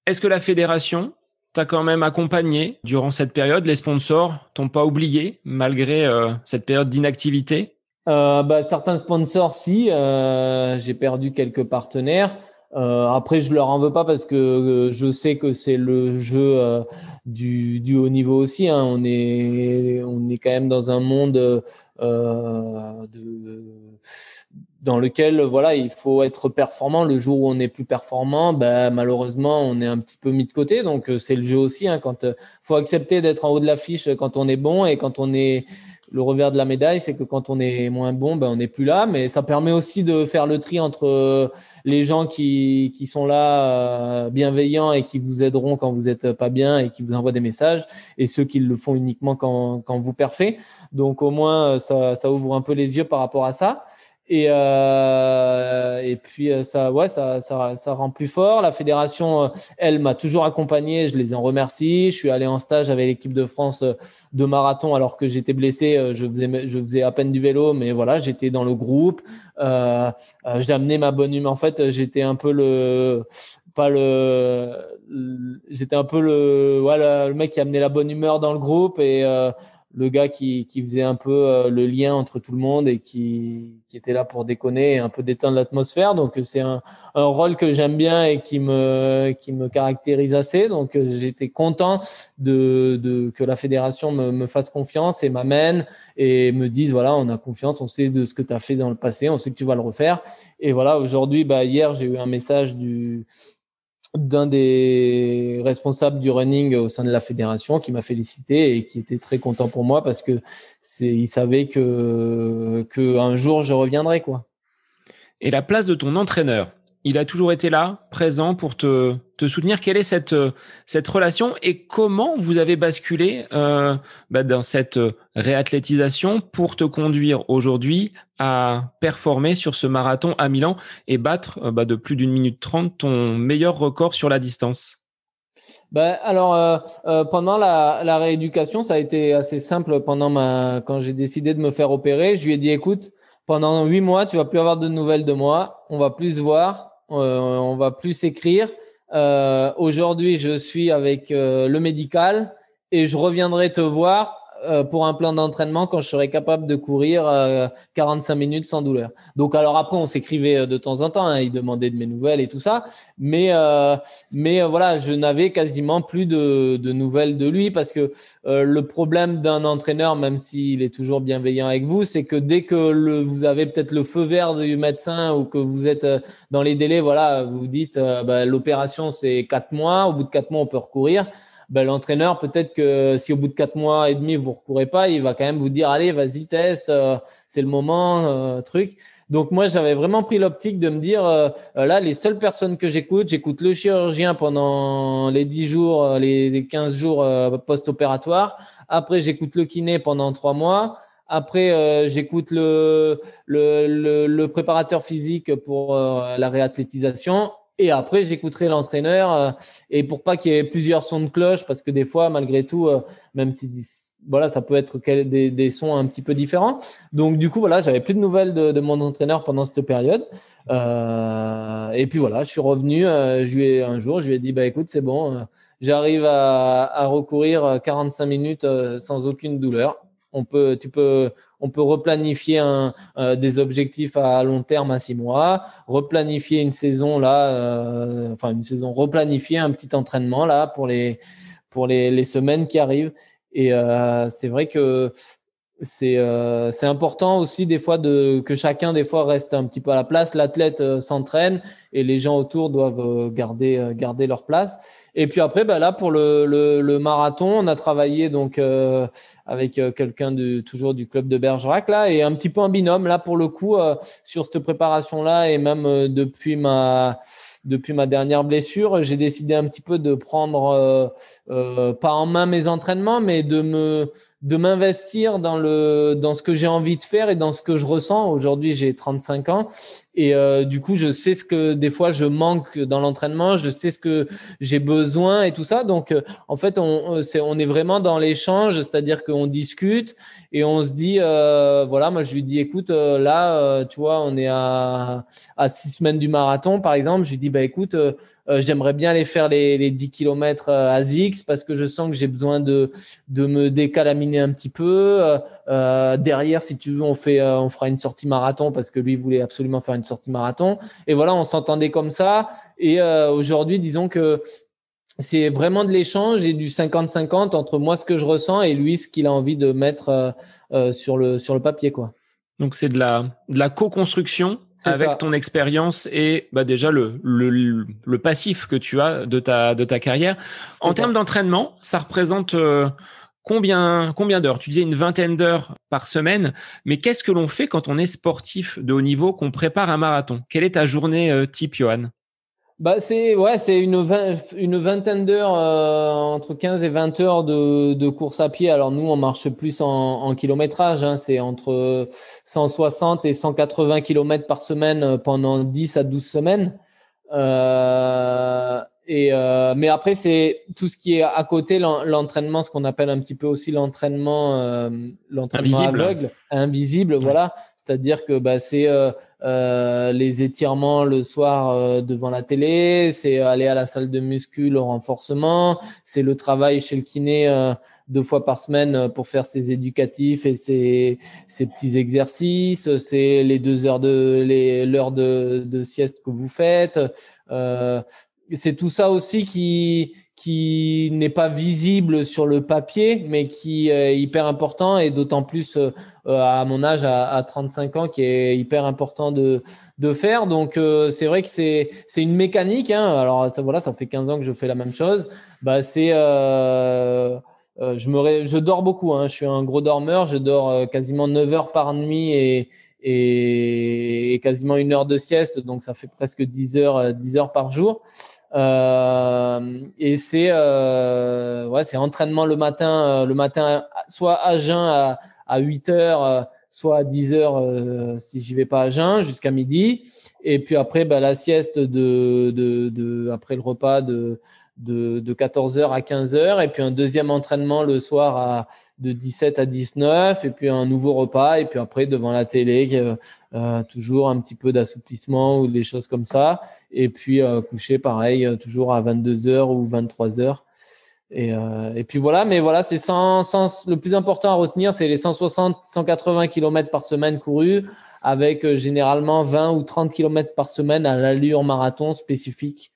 Est-ce que la fédération t'a quand même accompagné durant cette période? Les sponsors t'ont pas oublié malgré euh, cette période d'inactivité? Euh, bah, Certains sponsors, si. Euh, j'ai perdu quelques partenaires. Après, je leur en veux pas parce que je sais que c'est le jeu du, du, haut niveau aussi. Hein. On est on est quand même dans un monde de dans lequel voilà il faut être performant. Le jour où on n'est plus performant ben, malheureusement on est un petit peu mis de côté. Donc euh, c'est le jeu aussi hein, euh, faut accepter d'être en haut de l'affiche quand on est bon. Et quand on est le revers de la médaille c'est que quand on est moins bon ben on n'est plus là. Mais ça permet aussi de faire le tri entre euh, les gens qui, qui sont là bienveillants et qui vous aideront quand vous êtes pas bien et qui vous envoient des messages et ceux qui le font uniquement quand, quand vous perfez. Donc au moins ça, ça ouvre un peu les yeux par rapport à ça et, euh, et puis euh, ça, ouais, ça, ça, ça, rend plus fort. La fédération, euh, elle m'a toujours accompagné. Je les en remercie. Je suis allé en stage avec l'équipe de France euh, de marathon alors que j'étais blessé. Je faisais, je faisais à peine du vélo, mais voilà, j'étais dans le groupe. Euh, j'ai amené ma bonne humeur. En fait, j'étais un peu le pas le, j'étais un peu le voilà le mec qui amenait la bonne humeur dans le groupe et euh, le gars qui, qui faisait un peu euh, le lien entre tout le monde et qui, qui était là pour déconner et un peu détendre l'atmosphère. Donc c'est un, un, rôle que j'aime bien et qui me, qui me caractérise assez. Donc j'étais content de, de, que la fédération me, me fasse confiance et m'amène et me dise voilà on a confiance, on sait de ce que tu as fait dans le passé, on sait que tu vas le refaire. Et voilà aujourd'hui, bah, hier j'ai eu un message du d'un des responsables du running au sein de la fédération qui m'a félicité et qui était très content pour moi parce que c'est il savait que que un jour je reviendrai quoi. Et la place de ton entraîneur il a toujours été là, présent pour te, te soutenir. Quelle est cette, relation et comment vous avez basculé euh, bah, dans cette réathlétisation pour te conduire aujourd'hui à performer sur ce marathon à Milan et battre euh, bah, de plus d'une minute trente ton meilleur record sur la distance? Ben, alors euh, pendant la, rééducation, ça a été assez simple. Pendant quand j'ai décidé de me faire opérer, je lui ai dit écoute, pendant huit mois, tu vas plus avoir de nouvelles de moi. On va plus se voir, on va plus écrire. Euh, aujourd'hui, je suis avec euh, le médical et je reviendrai te voir euh, pour un plan d'entraînement quand je serai capable de courir 45 euh, minutes sans douleur. Donc alors après on s'écrivait euh, de temps en temps, hein, il demandait de mes nouvelles et tout ça, mais mais voilà je n'avais quasiment plus de, de, nouvelles de lui parce que le problème d'un entraîneur, même s'il est toujours bienveillant avec vous, c'est que dès que le, vous avez peut-être le feu vert du médecin ou que vous êtes dans les délais, voilà, vous vous dites bah, l'opération c'est quatre mois, au bout de quatre mois on peut recourir ben, l'entraîneur, peut-être que si au bout de quatre mois et demi, vous ne recourez pas, il va quand même vous dire, allez, vas-y, teste, euh, c'est le moment, euh, truc. Donc moi, j'avais vraiment pris l'optique de me dire, euh, là, les seules personnes que j'écoute, j'écoute le chirurgien pendant les 10 jours, les 15 jours post-opératoires. Après, j'écoute le kiné pendant trois mois. Après, j'écoute le, le, le, le, préparateur physique pour la réathlétisation. Et après, j'écouterai l'entraîneur. Euh, et pour pas qu'il y ait plusieurs sons de cloche, parce que des fois, malgré tout, euh, même si voilà, ça peut être des, des, sons un petit peu différents. Donc du coup, voilà, j'avais plus de nouvelles de, de, mon entraîneur pendant cette période. Euh, et puis voilà, je suis revenu. Euh, je lui ai, un jour, je lui ai dit, bah écoute, c'est bon, j'arrive à, à, recourir 45 minutes sans aucune douleur on peut, replanifier euh, des objectifs à long terme à six mois, replanifier une saison là, euh, enfin une saison, replanifier un petit entraînement là pour les, pour les, les semaines qui arrivent. Et euh, c'est vrai que c'est c'est important aussi des fois de que chacun des fois reste un petit peu à la place. L'athlète s'entraîne et les gens autour doivent garder garder leur place. Et puis après, bah là pour le, le, marathon, on a travaillé donc euh, avec euh, quelqu'un toujours du club de Bergerac là et un petit peu en binôme là pour le coup euh, sur cette préparation là et même depuis ma depuis ma dernière blessure, j'ai décidé un petit peu de prendre pas en main mes entraînements, mais de me de m'investir dans le dans ce que j'ai envie de faire et dans ce que je ressens. Aujourd'hui, j'ai 35 ans et euh, du coup, je sais ce que des fois je manque dans l'entraînement, je sais ce que j'ai besoin et tout ça. Donc, euh, en fait, on c'est on est vraiment dans l'échange, c'est-à-dire qu'on discute et on se dit euh, voilà, moi je lui dis écoute, là, tu vois, on est à à six semaines du marathon, par exemple. Je lui dis bah écoute euh, j'aimerais bien aller faire les, les 10 km euh, à Zix parce que je sens que j'ai besoin de, de me décalaminer un petit peu. Euh, derrière, si tu veux, on fait, on fera une sortie marathon parce que lui voulait absolument faire une sortie marathon. Et voilà, on s'entendait comme ça. Et aujourd'hui, disons que c'est vraiment de l'échange et du 50-50 entre moi ce que je ressens et lui ce qu'il a envie de mettre sur le sur le papier quoi. Donc c'est de la de la co-construction avec ton expérience et bah déjà le, le, le, passif que tu as de ta, de ta carrière. En termes d'entraînement, ça représente euh, combien, combien d'heures? Tu disais une vingtaine d'heures par semaine, mais qu'est-ce que l'on fait quand on est sportif de haut niveau, qu'on prépare un marathon? Quelle est ta journée euh, type, Johan? Bah c'est ouais c'est une, une vingtaine d'heures euh, entre 15 et 20 heures de, de course à pied. Alors nous on marche plus en, en kilométrage, hein, c'est entre 160 et 180 kilomètres par semaine euh, pendant 10 à 12 semaines. Euh, et euh, mais après c'est tout ce qui est à côté l'entraînement, ce qu'on appelle un petit peu aussi l'entraînement euh, l'entraînement aveugle, invisible, voilà. C'est-à-dire que bah, c'est euh, euh, les étirements le soir euh, devant la télé, c'est aller à la salle de muscu, le renforcement, c'est le travail chez le kiné euh, deux fois par semaine pour faire ses éducatifs et ses, ses petits exercices, c'est les deux heures de l'heure de, de sieste que vous faites. C'est tout ça aussi qui qui n'est pas visible sur le papier, mais qui est hyper important et d'autant plus euh, à mon âge, à, 35 ans, qui est hyper important de, de faire. Donc euh, c'est vrai que c'est c'est une mécanique. Hein. Alors ça voilà, ça fait 15 ans que je fais la même chose. Bah c'est euh, je me je dors beaucoup. Hein. Je suis un gros dormeur. Je dors quasiment 9 heures par nuit et et, quasiment une heure de sieste. Donc ça fait presque 10 heures 10 heures par jour. Euh, et c'est euh, ouais, c'est entraînement le matin, euh, le matin, soit à jeun à, à 8 heures, soit à 10 heures si j'y vais pas à jeun jusqu'à midi. Et puis après, bah, la sieste de, de, de après le repas de de, de 14h à 15h et puis un deuxième entraînement le soir à, de 17 à 19 et puis un nouveau repas et puis après devant la télé euh, euh toujours un petit peu d'assouplissement ou des choses comme ça et puis euh, coucher pareil toujours à 22h ou 23h et, et puis voilà mais voilà c'est sans, sans, le plus important à retenir c'est les 160 180 km par semaine courus avec généralement 20 ou 30 km par semaine à l'allure marathon spécifique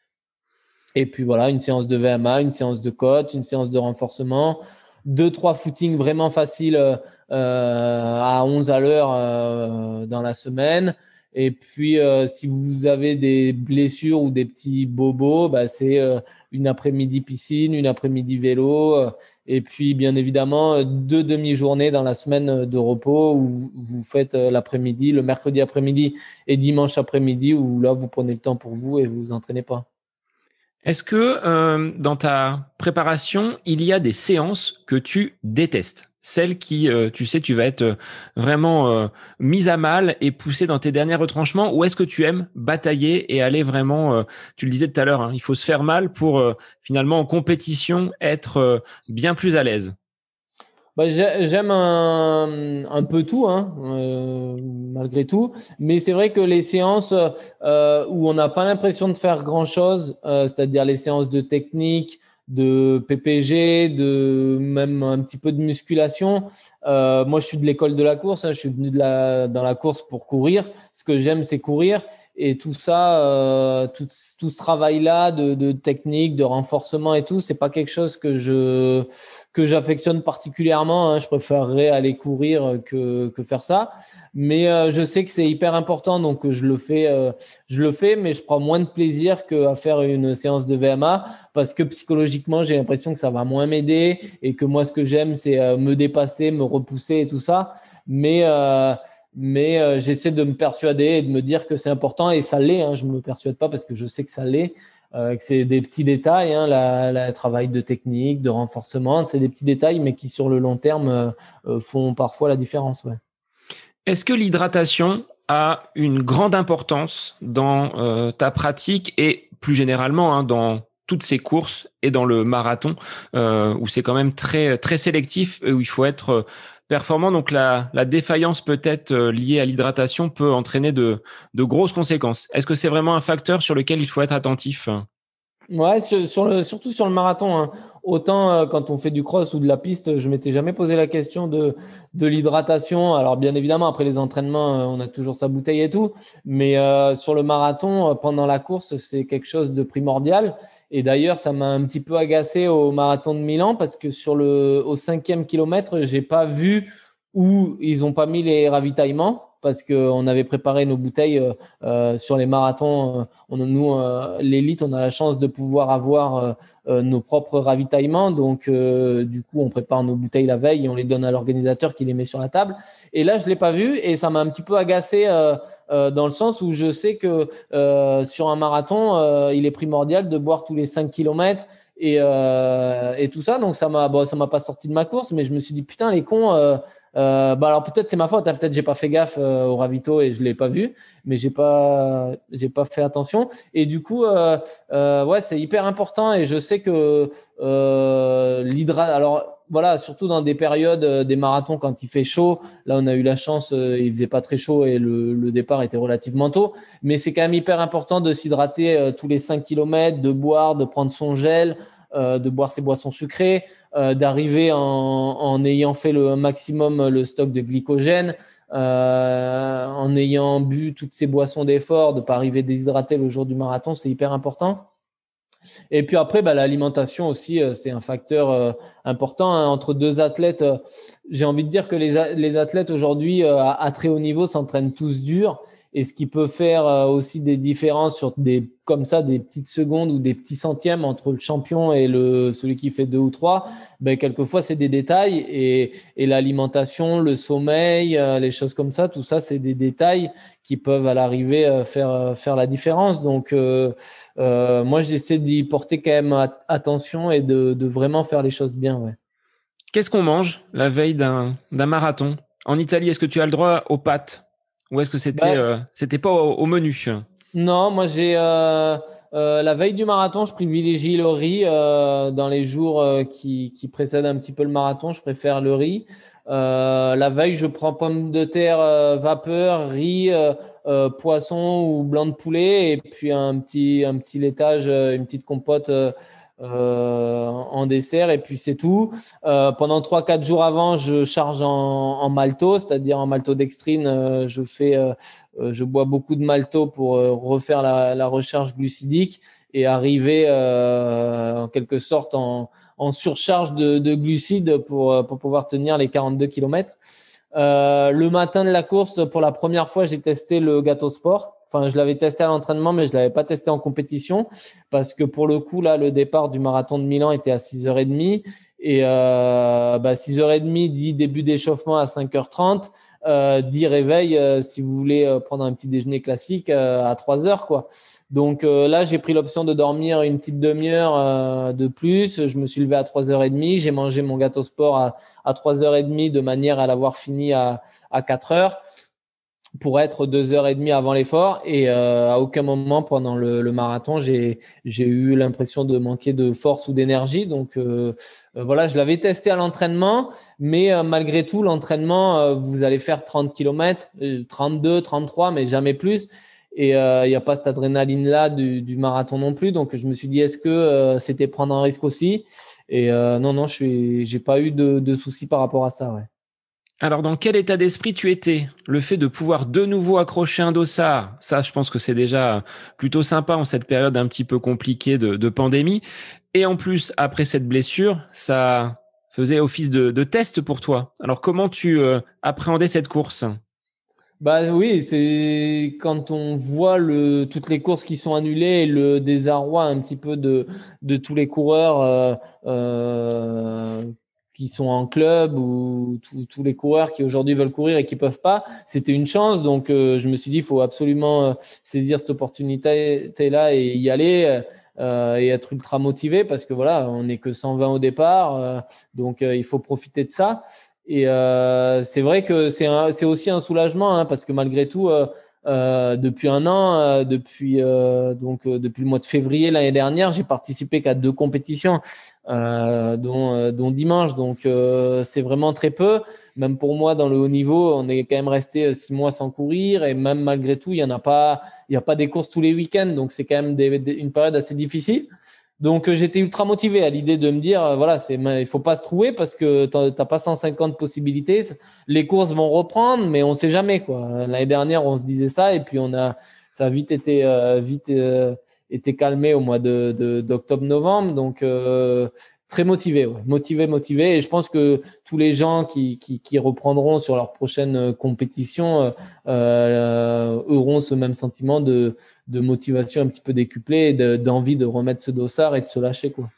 et puis voilà, une séance de VMA, une séance de coach, une séance de renforcement, deux, trois footings vraiment faciles euh, à 11 à l'heure euh, dans la semaine. Et puis, euh, si vous avez des blessures ou des petits bobos, bah, c'est euh, une après-midi piscine, une après-midi vélo. Euh, et puis, bien évidemment, deux demi-journées dans la semaine de repos où vous faites l'après-midi, le mercredi après-midi et dimanche après-midi, où là, vous prenez le temps pour vous et vous vous entraînez pas. Est-ce que euh, dans ta préparation, il y a des séances que tu détestes? Celles qui, euh, tu sais, tu vas être euh, vraiment mise à mal et poussée dans tes derniers retranchements? Ou est-ce que tu aimes batailler et aller vraiment, tu le disais tout à l'heure, hein, il faut se faire mal pour finalement en compétition être bien plus à l'aise? Bah, J'aime un, un, peu tout, hein, euh, malgré tout. Mais c'est vrai que les séances euh, où on n'a pas l'impression de faire grand-chose, euh, c'est-à-dire les séances de technique, de PPG, de même un petit peu de musculation. Euh, moi, je suis de l'école de la course. Hein, je suis venu dans la course pour courir. Ce que j'aime, c'est courir. Et tout ça, euh, tout, ce travail-là de, technique, de renforcement et tout, c'est pas quelque chose que je que j'affectionne particulièrement. Hein. Je préférerais aller courir que, que faire ça. Mais euh, je sais que c'est hyper important, donc je le fais. Euh, je le fais, mais je prends moins de plaisir qu'à faire une séance de VMA parce que psychologiquement, j'ai l'impression que ça va moins m'aider et que moi, ce que j'aime, c'est me dépasser, me repousser et tout ça. Mais mais j'essaie de me persuader et de me dire que c'est important et ça l'est. Hein, je me persuade pas parce que je sais que ça l'est. Euh, que c'est des petits détails, hein, la, travail de technique, de renforcement, c'est des petits détails, mais qui sur le long terme euh, euh, font parfois la différence. Est-ce que l'hydratation a une grande importance dans ta pratique et plus généralement hein, dans toutes ces courses et dans le marathon où c'est quand même très très sélectif où il faut être performant. Donc la, la défaillance peut-être liée à l'hydratation peut entraîner de, grosses conséquences. Est-ce que c'est vraiment un facteur sur lequel il faut être attentif? Ouais, surtout sur le marathon. Hein. Autant euh, quand on fait du cross ou de la piste, je m'étais jamais posé la question de, l'hydratation. Alors bien évidemment, après les entraînements, euh, on a toujours sa bouteille et tout. Mais euh, sur le marathon, pendant la course, c'est quelque chose de primordial. Et d'ailleurs, ça m'a un petit peu agacé au marathon de Milan parce que sur le au cinquième kilomètre, j'ai pas vu où ils ont pas mis les ravitaillements parce qu'on avait préparé nos bouteilles euh, euh, sur les marathons. Euh, on, nous, l'élite, on a la chance de pouvoir avoir nos propres ravitaillements. Donc, du coup, on prépare nos bouteilles la veille et on les donne à l'organisateur qui les met sur la table. Et là, je l'ai pas vu et ça m'a un petit peu agacé dans le sens où je sais que sur un marathon, il est primordial de boire tous les 5 kilomètres et, et tout ça. Donc, ça m'a, bon, ça m'a pas sorti de ma course, mais je me suis dit, putain, les cons, euh, bah alors peut-être c'est ma faute, hein. peut-être j'ai pas fait gaffe euh, au ravito et je l'ai pas vu, mais j'ai pas j'ai pas fait attention. Et du coup, euh, euh ouais, c'est hyper important et je sais que euh, l'hydra. Alors voilà, surtout dans des périodes des marathons quand il fait chaud. Là, on a eu la chance, il faisait pas très chaud et le, le départ était relativement tôt. Mais c'est quand même hyper important de s'hydrater tous les 5 km, de boire, de prendre son gel. Euh, de boire ses boissons sucrées, euh, d'arriver en, ayant fait le maximum le stock de glycogène, euh, en ayant bu toutes ces boissons d'effort, de pas arriver déshydraté le jour du marathon, c'est hyper important. Et puis après, bah, l'alimentation aussi, c'est un facteur important. Hein. Entre deux athlètes, j'ai envie de dire que les, athlètes aujourd'hui à, très haut niveau s'entraînent tous dur et ce qui peut faire euh, aussi des différences sur des comme ça des petites secondes ou des petits centièmes entre le champion et le celui qui fait deux ou trois ben quelquefois c'est des détails. Et, et l'alimentation le sommeil euh, les choses comme ça tout ça c'est des détails qui peuvent à l'arrivée euh, faire faire la différence. Donc euh, moi j'essaie d'y porter quand même attention et de, de vraiment faire les choses bien ouais. Qu'est-ce qu'on mange la veille d'un d'un marathon? En Italie est-ce que tu as le droit aux pâtes? Ou est-ce que c'était bah, euh, c'était pas au, menu? Non, moi j'ai euh, euh, la veille du marathon, je privilégie le riz. dans les jours qui, qui précèdent un petit peu le marathon, je préfère le riz. la veille, je prends pommes de terre vapeur, riz, poisson ou blanc de poulet, et puis un petit un petit laitage, une petite compote euh, en dessert et puis c'est tout. Euh, pendant 3-4 jours avant, je charge en, en malto, c'est-à-dire en maltodextrine. Euh, je fais, euh, euh, je bois beaucoup de malto pour refaire la, la, recharge glucidique et arriver en quelque sorte en, en surcharge de, de, glucides pour, pour pouvoir tenir les 42 km. le matin de la course, pour la première fois, j'ai testé le gâteau sport. Enfin, je l'avais testé à l'entraînement, mais je l'avais pas testé en compétition parce que pour le coup, là, le départ du marathon de Milan était à 6h30 et euh, bah, 6h30 dit début d'échauffement à 5h30, euh, dit réveil euh, si vous voulez euh, prendre un petit déjeuner classique euh, à 3h quoi. Donc là, j'ai pris l'option de dormir une petite demi-heure de plus. Je me suis levé à 3h30, j'ai mangé mon gâteau sport à, à 3h30 de manière à l'avoir fini à, à 4h pour être deux heures et demie avant l'effort. Et euh, à aucun moment pendant le, le marathon j'ai eu l'impression de manquer de force ou d'énergie. Donc euh, euh voilà je l'avais testé à l'entraînement. Mais euh, malgré tout l'entraînement euh, vous allez faire 30 km 32 33 mais jamais plus. Et il n'y a pas cette adrénaline là du, du, marathon non plus. Donc je me suis dit est-ce que c'était prendre un risque aussi? Et non non je j'ai pas eu de, de soucis par rapport à ça ouais alors, dans quel état d'esprit tu étais? Le fait de pouvoir de nouveau accrocher un dossard, ça, je pense que c'est déjà plutôt sympa en cette période un petit peu compliquée de, pandémie. Et en plus, après cette blessure, ça faisait office de, test pour toi. Alors, comment tu euh, appréhendais cette course? Bah oui, c'est quand on voit toutes les courses qui sont annulées le désarroi un petit peu de, de tous les coureurs euh, euh, qui sont en club ou tous les coureurs qui aujourd'hui veulent courir et qui peuvent pas. C'était une chance, donc euh, je me suis dit il faut absolument euh, saisir cette opportunité-là et y aller. Euh, et être ultra motivé parce que voilà, on n'est que 120 au départ, donc il faut profiter de ça. Et euh, c'est vrai que c'est aussi un soulagement hein, parce que malgré tout, euh, euh, depuis un an, euh, depuis euh, donc euh, depuis le mois de février l'année dernière, j'ai participé qu'à deux compétitions, dont, dont dimanche. Donc c'est vraiment très peu. Même pour moi, dans le haut niveau, on est quand même resté six mois sans courir et même malgré tout, il y en a pas, il y a pas des courses tous les week-ends. Donc c'est quand même une période assez difficile. Donc euh, j'étais ultra motivé à l'idée de me dire euh, voilà c'est il faut pas se trouver parce que t'as pas 150 possibilités. Les courses vont reprendre, mais on sait jamais quoi. L'année dernière on se disait ça et puis on a ça a vite été euh, vite été calmé au mois de d'octobre novembre donc très motivé, motivé, motivé. Et je pense que tous les gens qui, qui, qui reprendront sur leur prochaine compétition euh, auront ce même sentiment de, de motivation un petit peu décuplée, d'envie de, remettre ce dossard et de se lâcher. quoi.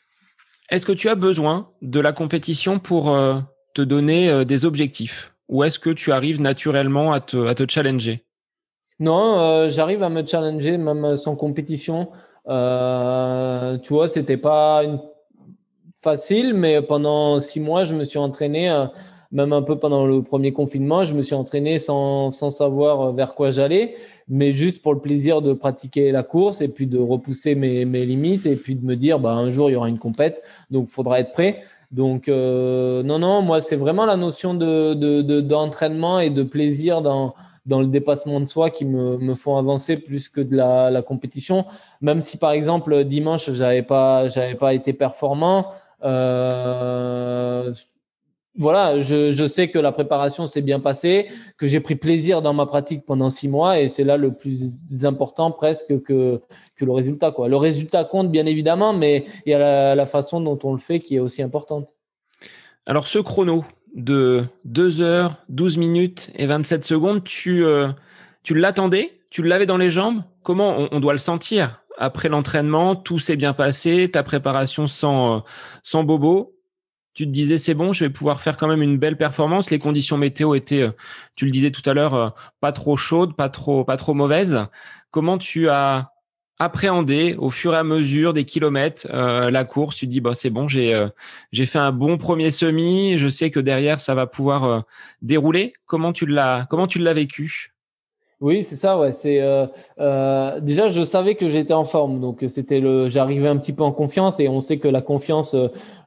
Est-ce que tu as besoin de la compétition pour euh, te donner euh, des objectifs? Ou est-ce que tu arrives naturellement à te, à te challenger? Non, euh, j'arrive à me challenger même sans compétition. tu vois, c'était pas une... facile, mais pendant six mois, je me suis entraîné même un peu pendant le premier confinement, je me suis entraîné sans, sans savoir vers quoi j'allais, mais juste pour le plaisir de pratiquer la course et puis de repousser mes, mes limites et puis de me dire, bah, un jour, il y aura une compète, donc il faudra être prêt. Donc, euh, non, non, moi, c'est vraiment la notion de, de, d'entraînement et de plaisir dans, dans le dépassement de soi qui me, me font avancer plus que de la, la compétition. Même si, par exemple, dimanche, j'avais pas, j'avais pas été performant, euh, voilà, je, sais que la préparation s'est bien passée, que j'ai pris plaisir dans ma pratique pendant six mois et c'est là le plus important presque que, que le résultat. Le résultat compte bien évidemment, mais il y a la, façon dont on le fait qui est aussi importante. Alors ce chrono de 2 heures, 12 minutes et 27 secondes, tu, euh, tu l'attendais? Tu l'avais dans les jambes? Comment on doit le sentir? Après l'entraînement Tout s'est bien passé, ta préparation sans, euh, sans bobo tu te disais c'est bon, je vais pouvoir faire quand même une belle performance. Les conditions météo étaient, euh, tu le disais tout à l'heure, euh, pas trop chaudes, pas trop, pas trop mauvaises. Comment tu as appréhendé au fur et à mesure des kilomètres euh, la course? Tu te dis bah c'est bon, j'ai j'ai fait un bon premier semi. Je sais que derrière ça va pouvoir dérouler. Comment tu l'as comment tu l'as vécu? Oui, c'est ça. Ouais, c'est euh, euh, déjà je savais que j'étais en forme, donc c'était le. J'arrivais un petit peu en confiance et on sait que la confiance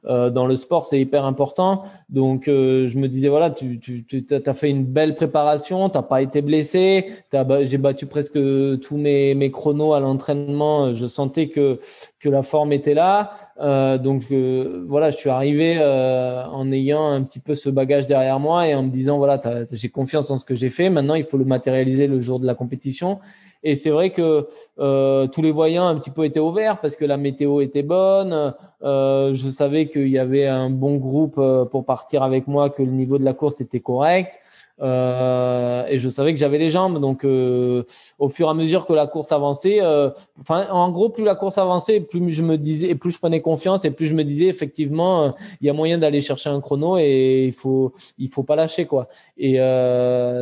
euh, dans le sport c'est hyper important. Donc je me disais voilà, tu tu tu as fait une belle préparation, t'as pas été blessé, j'ai battu presque tous mes mes chronos à l'entraînement. Je sentais que que la forme était là. Euh, donc je, voilà, je suis arrivé euh, en ayant un petit peu ce bagage derrière moi et en me disant voilà, j'ai confiance en ce que j'ai fait. Maintenant, il faut le matérialiser le jour de la compétition. Et c'est vrai que euh, tous les voyants un petit peu étaient ouverts parce que la météo était bonne. Euh, je savais qu'il y avait un bon groupe euh, pour partir avec moi, que le niveau de la course était correct. Euh, et je savais que j'avais les jambes. Donc, euh, au fur et à mesure que la course avançait, euh, enfin, en gros, plus la course avançait, plus je me disais, plus je prenais confiance et plus je me disais effectivement, il y a moyen d'aller chercher un chrono et il faut, il faut pas lâcher quoi. Et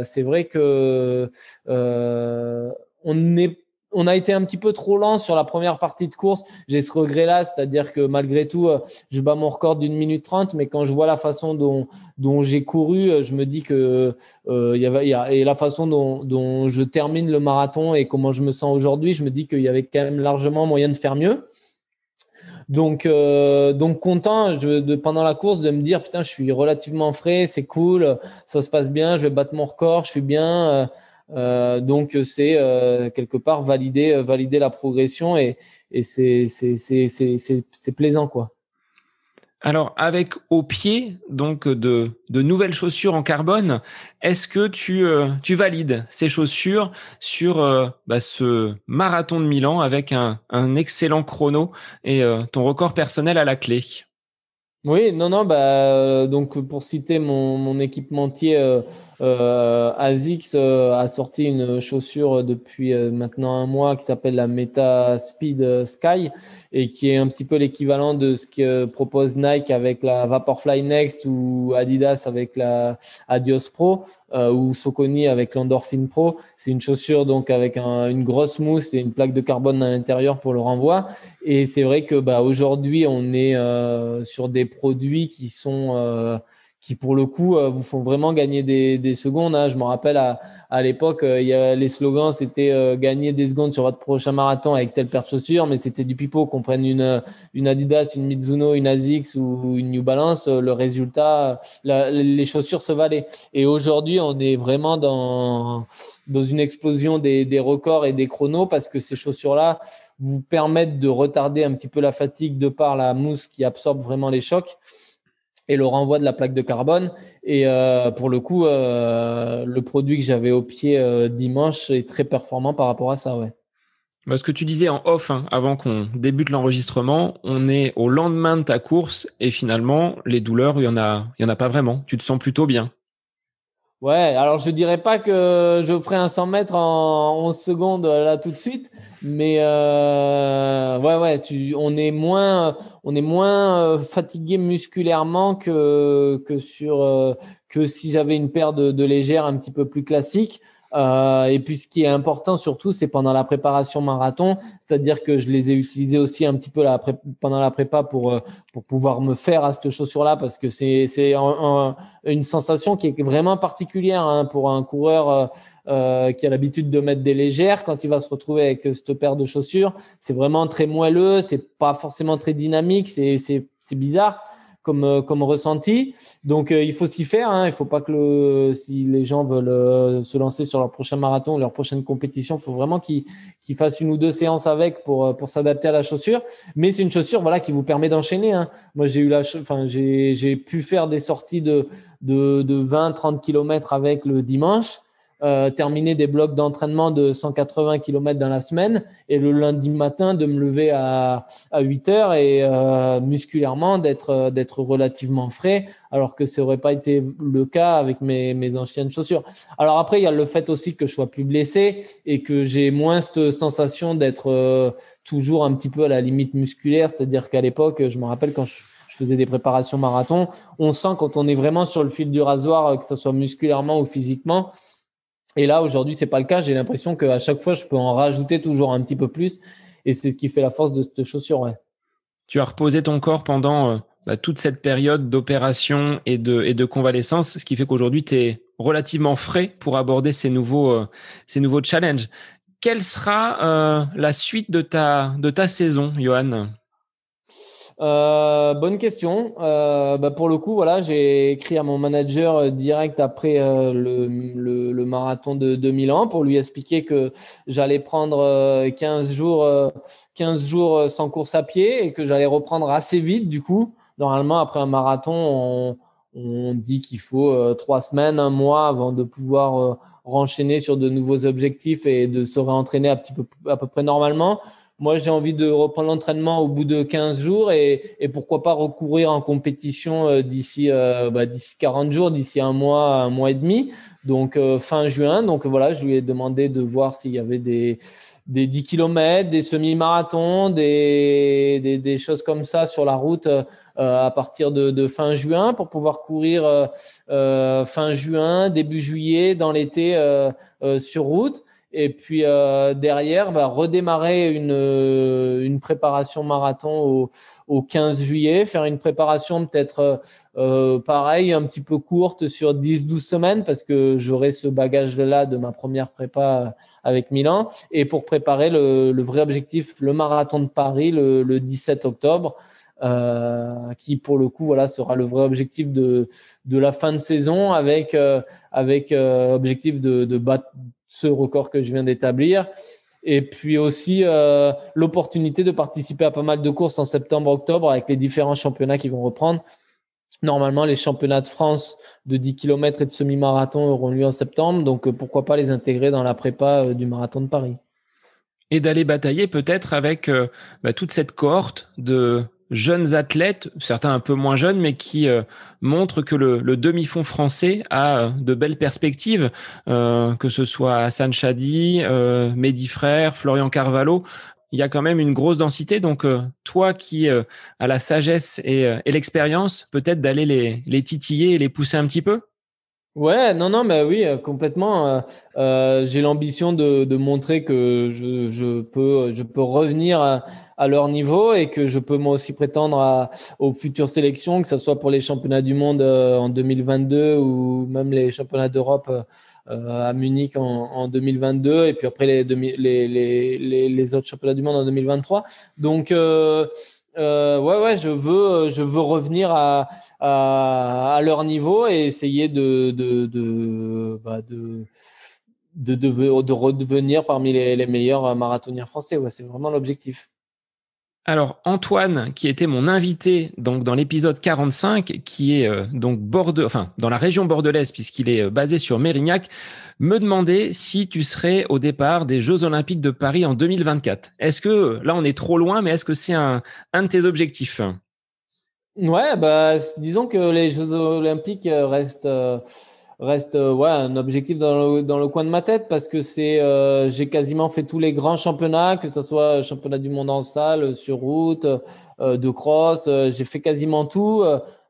c'est vrai que on a été un petit peu trop lent sur la première partie de course. J'ai ce regret-là, c'est-à-dire que malgré tout, euh, je bats mon record d'une minute trente, mais quand je vois la façon dont, j'ai couru, euh, je me dis que euh, et la façon dont, je termine le marathon et comment je me sens aujourd'hui, je me dis qu'il y avait quand même largement moyen de faire mieux. Donc, donc content de, pendant la course de me dire putain, je suis relativement frais, c'est cool, ça se passe bien, je vais battre mon record, je suis bien. Donc c'est euh, quelque part valider, euh, valider la progression et, et c'est plaisant quoi. Alors, avec au pied donc de, de nouvelles chaussures en carbone, est-ce que tu, tu valides ces chaussures sur bah, ce marathon de Milan avec un, un excellent chrono et ton record personnel à la clé? Oui, non, non, bah, donc pour citer mon, mon équipementier Euh, Asics euh, a sorti une chaussure depuis euh, maintenant un mois qui s'appelle la Meta Speed Sky et qui est un petit peu l'équivalent de ce que propose Nike avec la Vaporfly Next ou Adidas avec la Adios Pro ou Soconi avec l'Endorphin Pro. C'est une chaussure donc avec une grosse mousse et une plaque de carbone à l'intérieur pour le renvoi. Et c'est vrai que bah, aujourd'hui on est sur des produits qui sont qui pour le coup euh, vous font vraiment gagner des, des secondes. Hein. Je me rappelle à, à l'époque, euh, les slogans c'était euh, gagner des secondes sur votre prochain marathon avec telle paire de chaussures, mais c'était du pipeau. Qu'on prenne une, une Adidas, une Mizuno, une Asics ou une New Balance, le résultat, les chaussures se valaient. Et aujourd'hui, on est vraiment dans dans une explosion des, des records et des chronos parce que ces chaussures-là vous permettent de retarder un petit peu la fatigue de par la mousse qui absorbe vraiment les chocs et le renvoi de la plaque de carbone. Et euh, pour le coup, euh, le produit que j'avais au pied euh, dimanche est très performant par rapport à ça, ouais. Bah, ce que tu disais en off, hein, avant qu'on débute l'enregistrement, on est au lendemain de ta course et finalement, les douleurs, il y en a, il y en a pas vraiment. Tu te sens plutôt bien. Ouais, alors je dirais pas que je ferai un 100 mètres en 11 secondes là tout de suite, mais euh, ouais, ouais, tu, on est moins, on est moins euh, fatigué musculairement que que sur euh, que si j'avais une paire de, de légères un petit peu plus classique. Euh, et puis ce qui est important surtout, c'est pendant la préparation marathon, c'est-à-dire que je les ai utilisés aussi un petit peu pendant la prépa pour euh, pour pouvoir me faire à cette chaussure-là parce que c'est c'est une sensation qui est vraiment particulière hein, pour un coureur. Euh, qui a l'habitude de mettre des légères, quand il va se retrouver avec cette paire de chaussures, c'est vraiment très moelleux, c'est pas forcément très dynamique, c'est bizarre comme, euh, comme ressenti. Donc, euh, il faut s'y faire. Hein. Il faut pas que le, si les gens veulent euh, se lancer sur leur prochain marathon, leur prochaine compétition, il faut vraiment qu'ils qu'ils fassent une ou deux séances avec pour, pour s'adapter à la chaussure. Mais c'est une chaussure voilà, qui vous permet d'enchaîner. Hein. Moi, j'ai eu la, enfin, j'ai pu faire des sorties de, de, de 20, 30 kilomètres avec le dimanche euh, terminer des blocs d'entraînement de 180 km dans la semaine et le lundi matin de me lever à, à 8 heures et euh, musculairement d'être d'être relativement frais alors que ça aurait pas été le cas avec mes, mes anciennes chaussures. Alors après il y a le fait aussi que je sois plus blessé et que j'ai moins cette sensation d'être euh, toujours un petit peu à la limite musculaire, c'est-à-dire qu'à l'époque, je me rappelle quand je faisais des préparations marathon. On sent quand on est vraiment sur le fil du rasoir, que ce soit musculairement ou physiquement, et là, aujourd'hui, c'est pas le cas. J'ai l'impression qu'à chaque fois, je peux en rajouter toujours un petit peu plus. Et c'est ce qui fait la force de cette chaussure. Tu as reposé ton corps pendant euh, bah, toute cette période d'opération et de, et de convalescence, ce qui fait qu'aujourd'hui, tu es relativement frais pour aborder ces nouveaux, euh, ces nouveaux challenges. Quelle sera euh, la suite de ta, de ta saison, Johan? Euh, bonne question. Euh, bah pour le coup, voilà, j'ai écrit à mon manager euh, direct après le, marathon de 2000 ans pour lui expliquer que j'allais prendre 15 jours, 15 jours sans course à pied et que j'allais reprendre assez vite. Du coup, normalement, après un marathon, on, dit qu'il faut trois semaines, un mois avant de pouvoir renchaîner sur de nouveaux objectifs et de se réentraîner à peu près normalement. Moi, j'ai envie de reprendre l'entraînement au bout de 15 jours et, et pourquoi pas recourir en compétition euh, d'ici euh, bah, d'ici 40 jours, d'ici un mois, un mois et demi. Donc euh, fin juin. Donc voilà, je lui ai demandé de voir s'il y avait des des 10 km, des semi-marathons, des, des, des, choses comme ça sur la route euh, à partir de, de, fin juin pour pouvoir courir fin juin, début juillet, dans l'été sur route. Et puis euh, derrière, bah, redémarrer une, euh, une préparation marathon au, au 15 juillet, faire une préparation peut-être euh, pareil, un petit peu courte sur 10-12 semaines parce que j'aurai ce bagage-là de ma première prépa avec Milan. Et pour préparer le, le vrai objectif, le marathon de Paris le, le 17 octobre. Euh, qui pour le coup voilà sera le vrai objectif de de la fin de saison avec euh, avec euh, objectif de, de battre ce record que je viens d'établir. Et puis aussi euh, l'opportunité de participer à pas mal de courses en septembre-octobre avec les différents championnats qui vont reprendre. Normalement, les championnats de France de 10 km et de semi-marathon auront lieu en septembre. Donc, euh, pourquoi pas les intégrer dans la prépa euh, du marathon de Paris Et d'aller batailler peut-être avec bah, toute cette cohorte de jeunes athlètes, certains un peu moins jeunes, mais qui montrent que le, demi-fond français a de belles perspectives, que ce soit Hassan Chadi, Mehdi Frère, Florian Carvalho il y a quand même une grosse densité. Donc, euh, toi qui euh, as la sagesse et, euh, l'expérience, peut-être d'aller les, les, titiller et les pousser un petit peu? Ouais, non, non, mais oui, complètement. J'ai l'ambition de, de, montrer que je, je, peux, je peux revenir à, à, leur niveau et que je peux moi aussi prétendre à, aux futures sélections, que ce soit pour les championnats du monde en 2022 ou même les championnats d'Europe euh, à Munich en, en, 2022 et puis après les, les, les, les, autres championnats du monde en 2023. Donc euh, euh, ouais, ouais, je veux, je veux revenir à, à, leur niveau et essayer de, de, de, bah de, de, de, de, redevenir parmi les, les meilleurs marathoniens français. Ouais, c'est vraiment l'objectif. Alors Antoine, qui était mon invité donc dans l'épisode 45, qui est euh, donc borde, enfin dans la région bordelaise puisqu'il est euh, basé sur Mérignac, me demandait si tu serais au départ des Jeux Olympiques de Paris en 2024. Est-ce que là on est trop loin, mais est-ce que c'est un, un de tes objectifs? Ouais, bah disons que les Jeux Olympiques euh, restent reste euh, ouais, un objectif dans le, dans le coin de ma tête parce que c'est euh, j'ai quasiment fait tous les grands championnats, que ce soit championnat du monde en salle, sur route, euh, de cross, j'ai fait quasiment tout.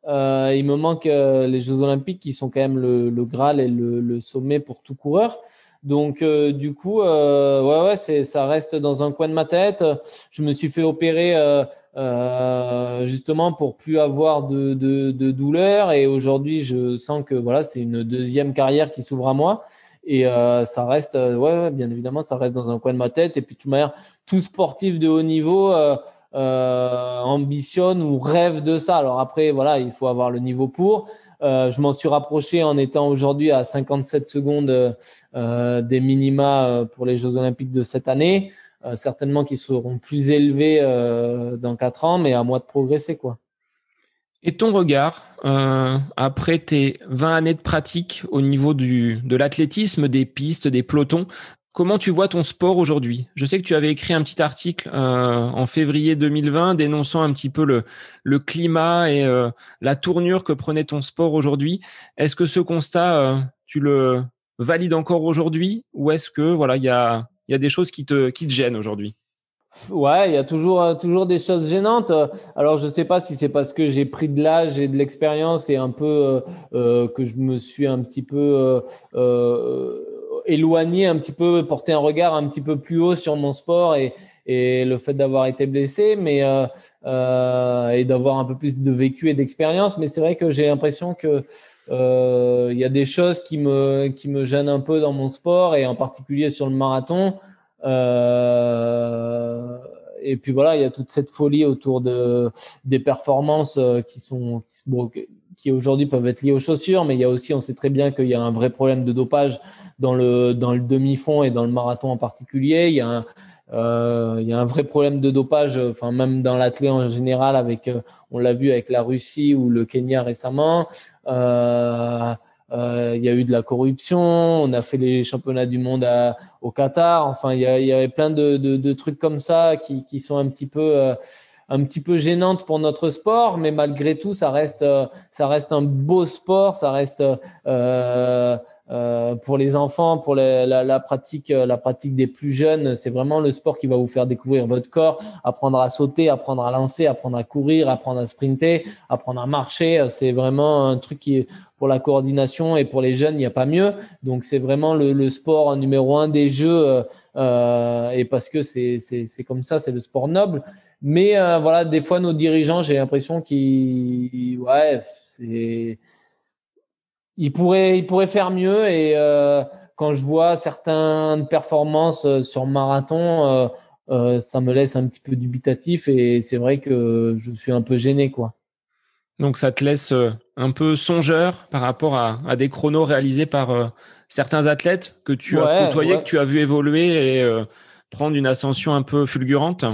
il me manque les Jeux Olympiques qui sont quand même le, le Graal et le, le, sommet pour tout coureur. Donc du coup, ouais ouais, ça reste dans un coin de ma tête. Je me suis fait opérer euh, justement pour plus avoir de, de, de douleur. Et aujourd'hui, je sens que voilà, c'est une deuxième carrière qui s'ouvre à moi. Et euh, ça reste, euh, ouais, bien évidemment, ça reste dans un coin de ma tête. Et puis, de toute manière, tout sportif de haut niveau euh, euh, ambitionne ou rêve de ça. Alors après, voilà, il faut avoir le niveau pour. Euh, je m'en suis rapproché en étant aujourd'hui à 57 secondes des minima pour les Jeux Olympiques de cette année. Euh, certainement qu'ils seront plus élevés euh, dans quatre ans, mais à moi de progresser, quoi. Et ton regard, euh, après tes 20 années de pratique au niveau du, de l'athlétisme, des pistes, des pelotons, comment tu vois ton sport aujourd'hui? Je sais que tu avais écrit un petit article en février 2020 dénonçant un petit peu le, le climat et la tournure que prenait ton sport aujourd'hui. Est-ce que ce constat, tu le valides encore aujourd'hui? Ou est-ce que voilà, il y a il y a des choses qui te, qui te gênent aujourd'hui Ouais, il y a toujours, euh, toujours des choses gênantes. Alors, je ne sais pas si c'est parce que j'ai pris de l'âge et de l'expérience et un peu euh, euh, que je me suis un petit peu euh, éloigné, un petit peu, porté un regard un petit peu plus haut sur mon sport et, et le fait d'avoir été blessé, mais euh, et d'avoir un peu plus de vécu et d'expérience. Mais c'est vrai que j'ai l'impression que euh, il y a des choses qui me, qui me gênent un peu dans mon sport et en particulier sur le marathon. Euh, et puis voilà, il y a toute cette folie autour de, des performances euh, qui sont qui, aujourd'hui peuvent être liées aux chaussures, mais il y a aussi, on sait très bien qu'il y a un vrai problème de dopage dans le dans le demi-fond et dans le marathon en particulier. Il y a un, euh, il y a un vrai problème de dopage, enfin même dans l'athlète en général, avec, euh, on l'a vu avec la Russie ou le Kenya récemment. Euh, euh, il y a eu de la corruption. On a fait les championnats du monde au Qatar. Enfin, il y, avait plein de, trucs comme ça qui, sont un petit peu euh, un pour notre sport, mais malgré tout, ça reste un beau sport. Ça reste euh, pour les enfants, pour la, la, pratique, euh, la pratique des plus jeunes, c'est vraiment le sport qui va vous faire découvrir votre corps, apprendre à sauter, apprendre à lancer, apprendre à courir, apprendre à sprinter, apprendre à marcher. C'est vraiment un truc qui pour la coordination et pour les jeunes, il n'y a pas mieux. Donc c'est vraiment le, le, sport numéro un des jeux euh, et parce que c'est c'est comme ça, c'est le sport noble. Mais euh, voilà, des fois nos dirigeants, j'ai l'impression qu'ils ouais, c'est il pourrait, il pourrait faire mieux. Et euh, quand je vois certaines performances euh, sur marathon, euh, ça me laisse un petit peu dubitatif. Et c'est vrai que je suis un peu gêné, quoi. Donc ça te laisse un peu songeur par rapport à, à des chronos réalisés par certains athlètes que tu as côtoyés, que tu as vu évoluer et prendre une ascension un peu fulgurante?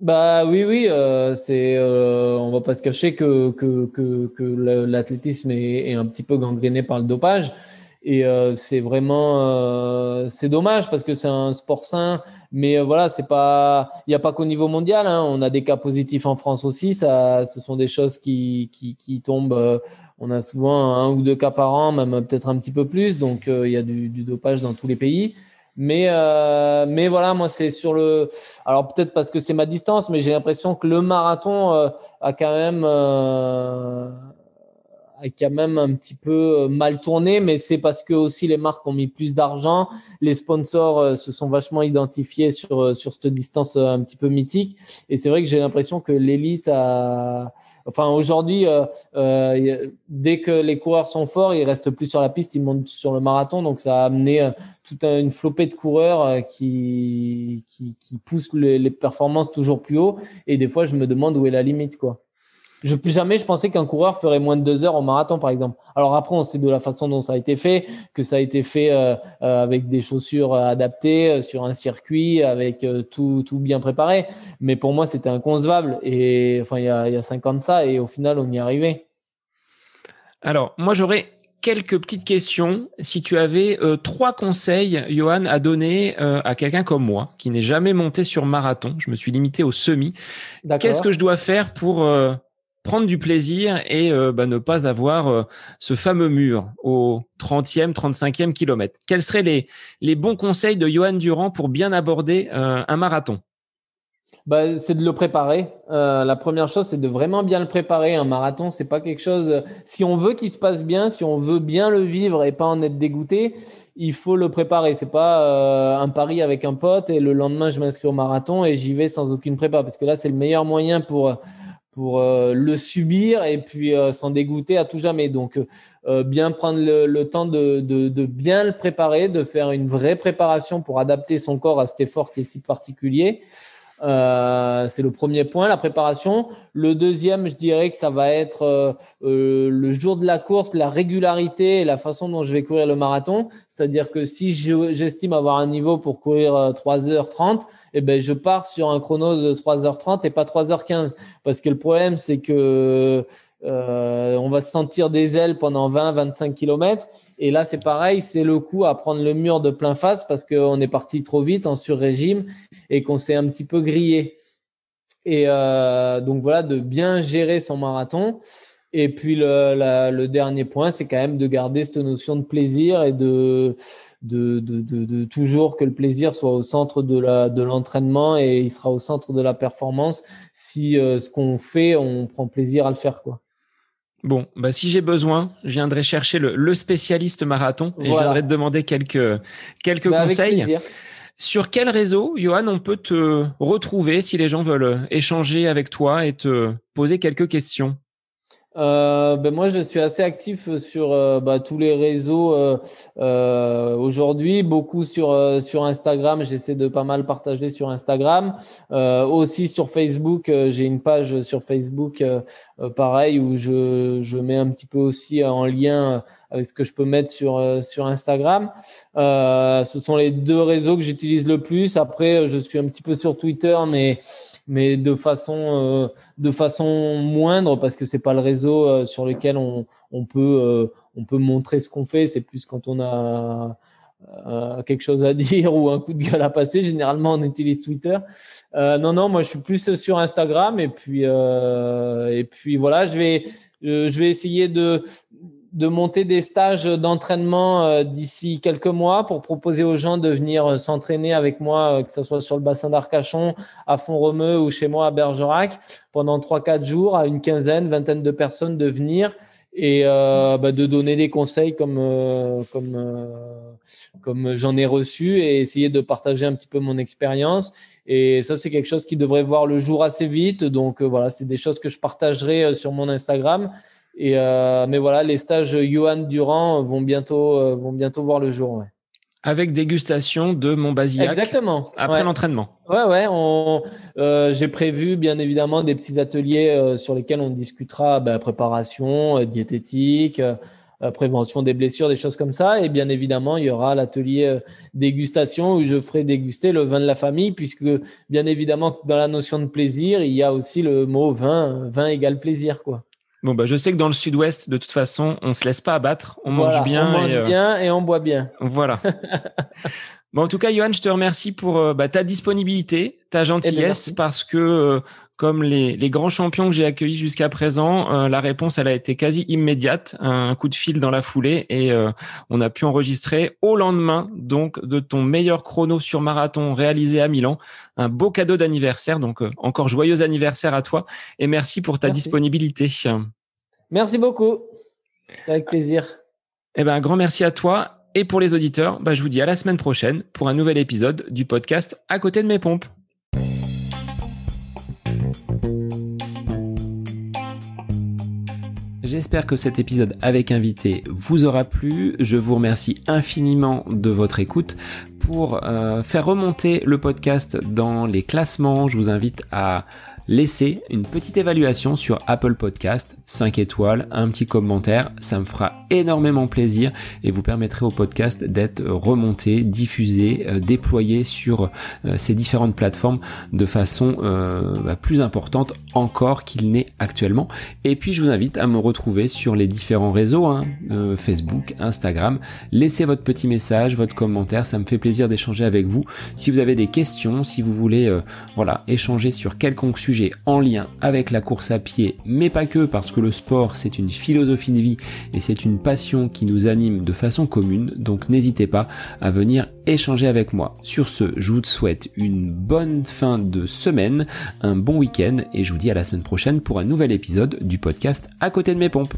Bah oui, oui, euh, c'est, euh, on va pas se cacher que que que, que l'athlétisme est, est, un petit peu gangréné par le dopage. Et c'est vraiment, c'est dommage parce que c'est un sport sain, mais voilà, c'est pas, il n'y a pas qu'au niveau mondial. Hein. On a des cas positifs en France aussi. Ça, ce sont des choses qui, qui, qui tombent. on a souvent un ou deux cas par an, même peut-être un petit peu plus. Donc il y a du, du, dopage dans tous les pays. Mais, euh, mais voilà, moi, c'est sur le. Alors, peut-être parce que c'est ma distance, mais j'ai l'impression que le marathon euh, a quand même. Euh, a quand même un petit peu mal tourné, mais c'est parce que aussi les marques ont mis plus d'argent, les sponsors se sont vachement identifiés sur sur cette distance un petit peu mythique, et c'est vrai que j'ai l'impression que l'élite a, Enfin, aujourd'hui, euh, euh, dès que les coureurs sont forts, ils restent plus sur la piste, ils montent sur le marathon. Donc, ça a amené euh, toute une flopée de coureurs qui, qui, poussent les, les, performances toujours plus haut. Et des fois, je me demande où est la limite, quoi. Je plus jamais je pensais qu'un coureur ferait moins de deux heures au marathon, par exemple. Alors après, on sait de la façon dont ça a été fait, que ça a été fait euh, euh avec des chaussures adaptées euh, sur un circuit, avec euh, tout, tout bien préparé. Mais pour moi, c'était inconcevable. Et enfin, il y a, il y a cinq ans de ça, et au final, on y est arrivé. Alors, moi, j'aurais quelques petites questions. Si tu avais euh, trois conseils, Johan, à donner euh, à quelqu'un comme moi, qui n'est jamais monté sur marathon, je me suis limité au semi. Qu'est-ce que je dois faire pour euh, prendre du plaisir et euh, bah, ne pas avoir euh, ce fameux mur au 30e, 35e kilomètre. Quels seraient les, bons conseils de Johan Durand pour bien aborder euh, un marathon? Bah, c'est de le préparer. la première chose, c'est de vraiment bien le préparer. Un marathon, c'est pas quelque chose. Si on veut qu'il se passe bien, si on veut bien le vivre et pas en être dégoûté, il faut le préparer. C'est pas un pari avec un pote et le lendemain je m'inscris au marathon et j'y vais sans aucune prépa parce que là c'est le meilleur moyen pour pour euh, le subir et puis euh, s'en dégoûter à tout jamais. Donc, euh, bien prendre le, temps de, de, bien le préparer, de faire une vraie préparation pour adapter son corps à cet effort qui est si particulier. C'est le premier point, la préparation. Le deuxième, je dirais que ça va être le jour de la course, la régularité et la façon dont je vais courir le marathon. C'est-à-dire que si j'estime avoir un niveau pour courir 3h30, eh ben, je pars sur un chrono de 3h30 et pas 3h15. Parce que le problème, c'est que euh, on va se sentir des ailes pendant 20-25 km. Et là, c'est pareil, c'est le coup à prendre le mur de plein face parce qu'on est parti trop vite en sur-régime et qu'on s'est un petit peu grillé. Et euh, donc voilà, de bien gérer son marathon. Et puis le, le dernier point, c'est quand même de garder cette notion de plaisir et de, de, de, de, toujours que le plaisir soit au centre de la de l'entraînement et il sera au centre de la performance si euh, ce qu'on fait, on prend plaisir à le faire quoi. Bon, bah si j'ai besoin, je viendrai chercher le, le spécialiste marathon et je viendrai te demander quelques quelques bah, conseils. Sur quel réseau, Johan, on peut te retrouver si les gens veulent échanger avec toi et te poser quelques questions? Euh, ben moi, je suis assez actif sur euh, bah, tous les réseaux euh, euh aujourd'hui, beaucoup sur euh, sur Instagram. J'essaie de pas mal partager sur Instagram, aussi sur Facebook. J'ai une page sur Facebook, pareil, où je je mets un petit peu aussi en lien avec ce que je peux mettre sur sur Instagram. ce sont les deux réseaux que j'utilise le plus. Après, je suis un petit peu sur Twitter, mais mais de façon euh, de façon moindre parce que c'est pas le réseau euh, sur lequel on, on peut euh, on peut montrer ce qu'on fait. C'est plus quand on a quelque chose à dire ou un coup de gueule à passer. Généralement on utilise Twitter. Non non moi je suis plus sur Instagram. Et puis et puis voilà je vais je vais essayer de de monter des stages d'entraînement euh, d'ici quelques mois pour proposer aux gens de venir euh, s'entraîner avec moi, euh, que ce soit sur le bassin d'Arcachon, à Font-Romeu ou chez moi à Bergerac, pendant 3-4 jours, à une quinzaine, vingtaine de personnes de venir et bah, de donner des conseils comme, comme, comme j'en ai reçu et essayer de partager un petit peu mon expérience. Et ça, c'est quelque chose qui devrait voir le jour assez vite. Donc voilà, c'est des choses que je partagerai sur mon Instagram. Et euh, mais voilà, les stages Johan Durand vont bientôt, euh, vont bientôt voir le jour. Avec dégustation de Montbazillac. Exactement. Après l'entraînement. Ouais, ouais. Euh, j'ai prévu bien évidemment des petits ateliers sur lesquels on discutera bah, préparation, diététique, prévention des blessures, des choses comme ça. Et bien évidemment, il y aura l'atelier dégustation où je ferai déguster le vin de la famille, puisque bien évidemment, dans la notion de plaisir, il y a aussi le mot vin. Vin égale plaisir, quoi. Bon, bah, je sais que dans le sud-ouest, de toute façon, on se laisse pas abattre. On mange bien. On mange bien et on boit bien. Voilà. Bon, en tout cas, Johan, je te remercie pour euh, bah, ta disponibilité, ta gentillesse, parce que euh, comme les, les, grands champions que j'ai accueillis jusqu'à présent, euh, la réponse elle a été quasi immédiate, un coup de fil dans la foulée, et on a pu enregistrer au lendemain donc de ton meilleur chrono sur marathon réalisé à Milan, un beau cadeau d'anniversaire. Donc encore joyeux anniversaire à toi et merci pour ta disponibilité. Merci beaucoup, c'était avec plaisir. Eh ben, un grand merci à toi et pour les auditeurs, bah, je vous dis à la semaine prochaine pour un nouvel épisode du podcast À côté de mes pompes. J'espère que cet épisode avec invité vous aura plu. Je vous remercie infiniment de votre écoute. Pour euh, faire remonter le podcast dans les classements, je vous invite à laissez une petite évaluation sur Apple Podcast, 5 étoiles, un petit commentaire, ça me fera énormément plaisir et vous permettrez au podcast d'être remonté, diffusé, euh, déployé sur euh, ces différentes plateformes de façon euh, bah, plus importante encore qu'il n'est actuellement. Et puis je vous invite à me retrouver sur les différents réseaux, hein, Facebook, Instagram. Laissez votre petit message, votre commentaire, ça me fait plaisir d'échanger avec vous. Si vous avez des questions, si vous voulez voilà échanger sur quelconque sujet en lien avec la course à pied, mais pas que, parce que le sport c'est une philosophie de vie et c'est passion qui nous anime de façon commune, donc n'hésitez pas à venir échanger avec moi. Sur ce, je vous souhaite une bonne fin de semaine, un bon week-end et je vous dis à la semaine prochaine pour un nouvel épisode du podcast à côté de mes pompes.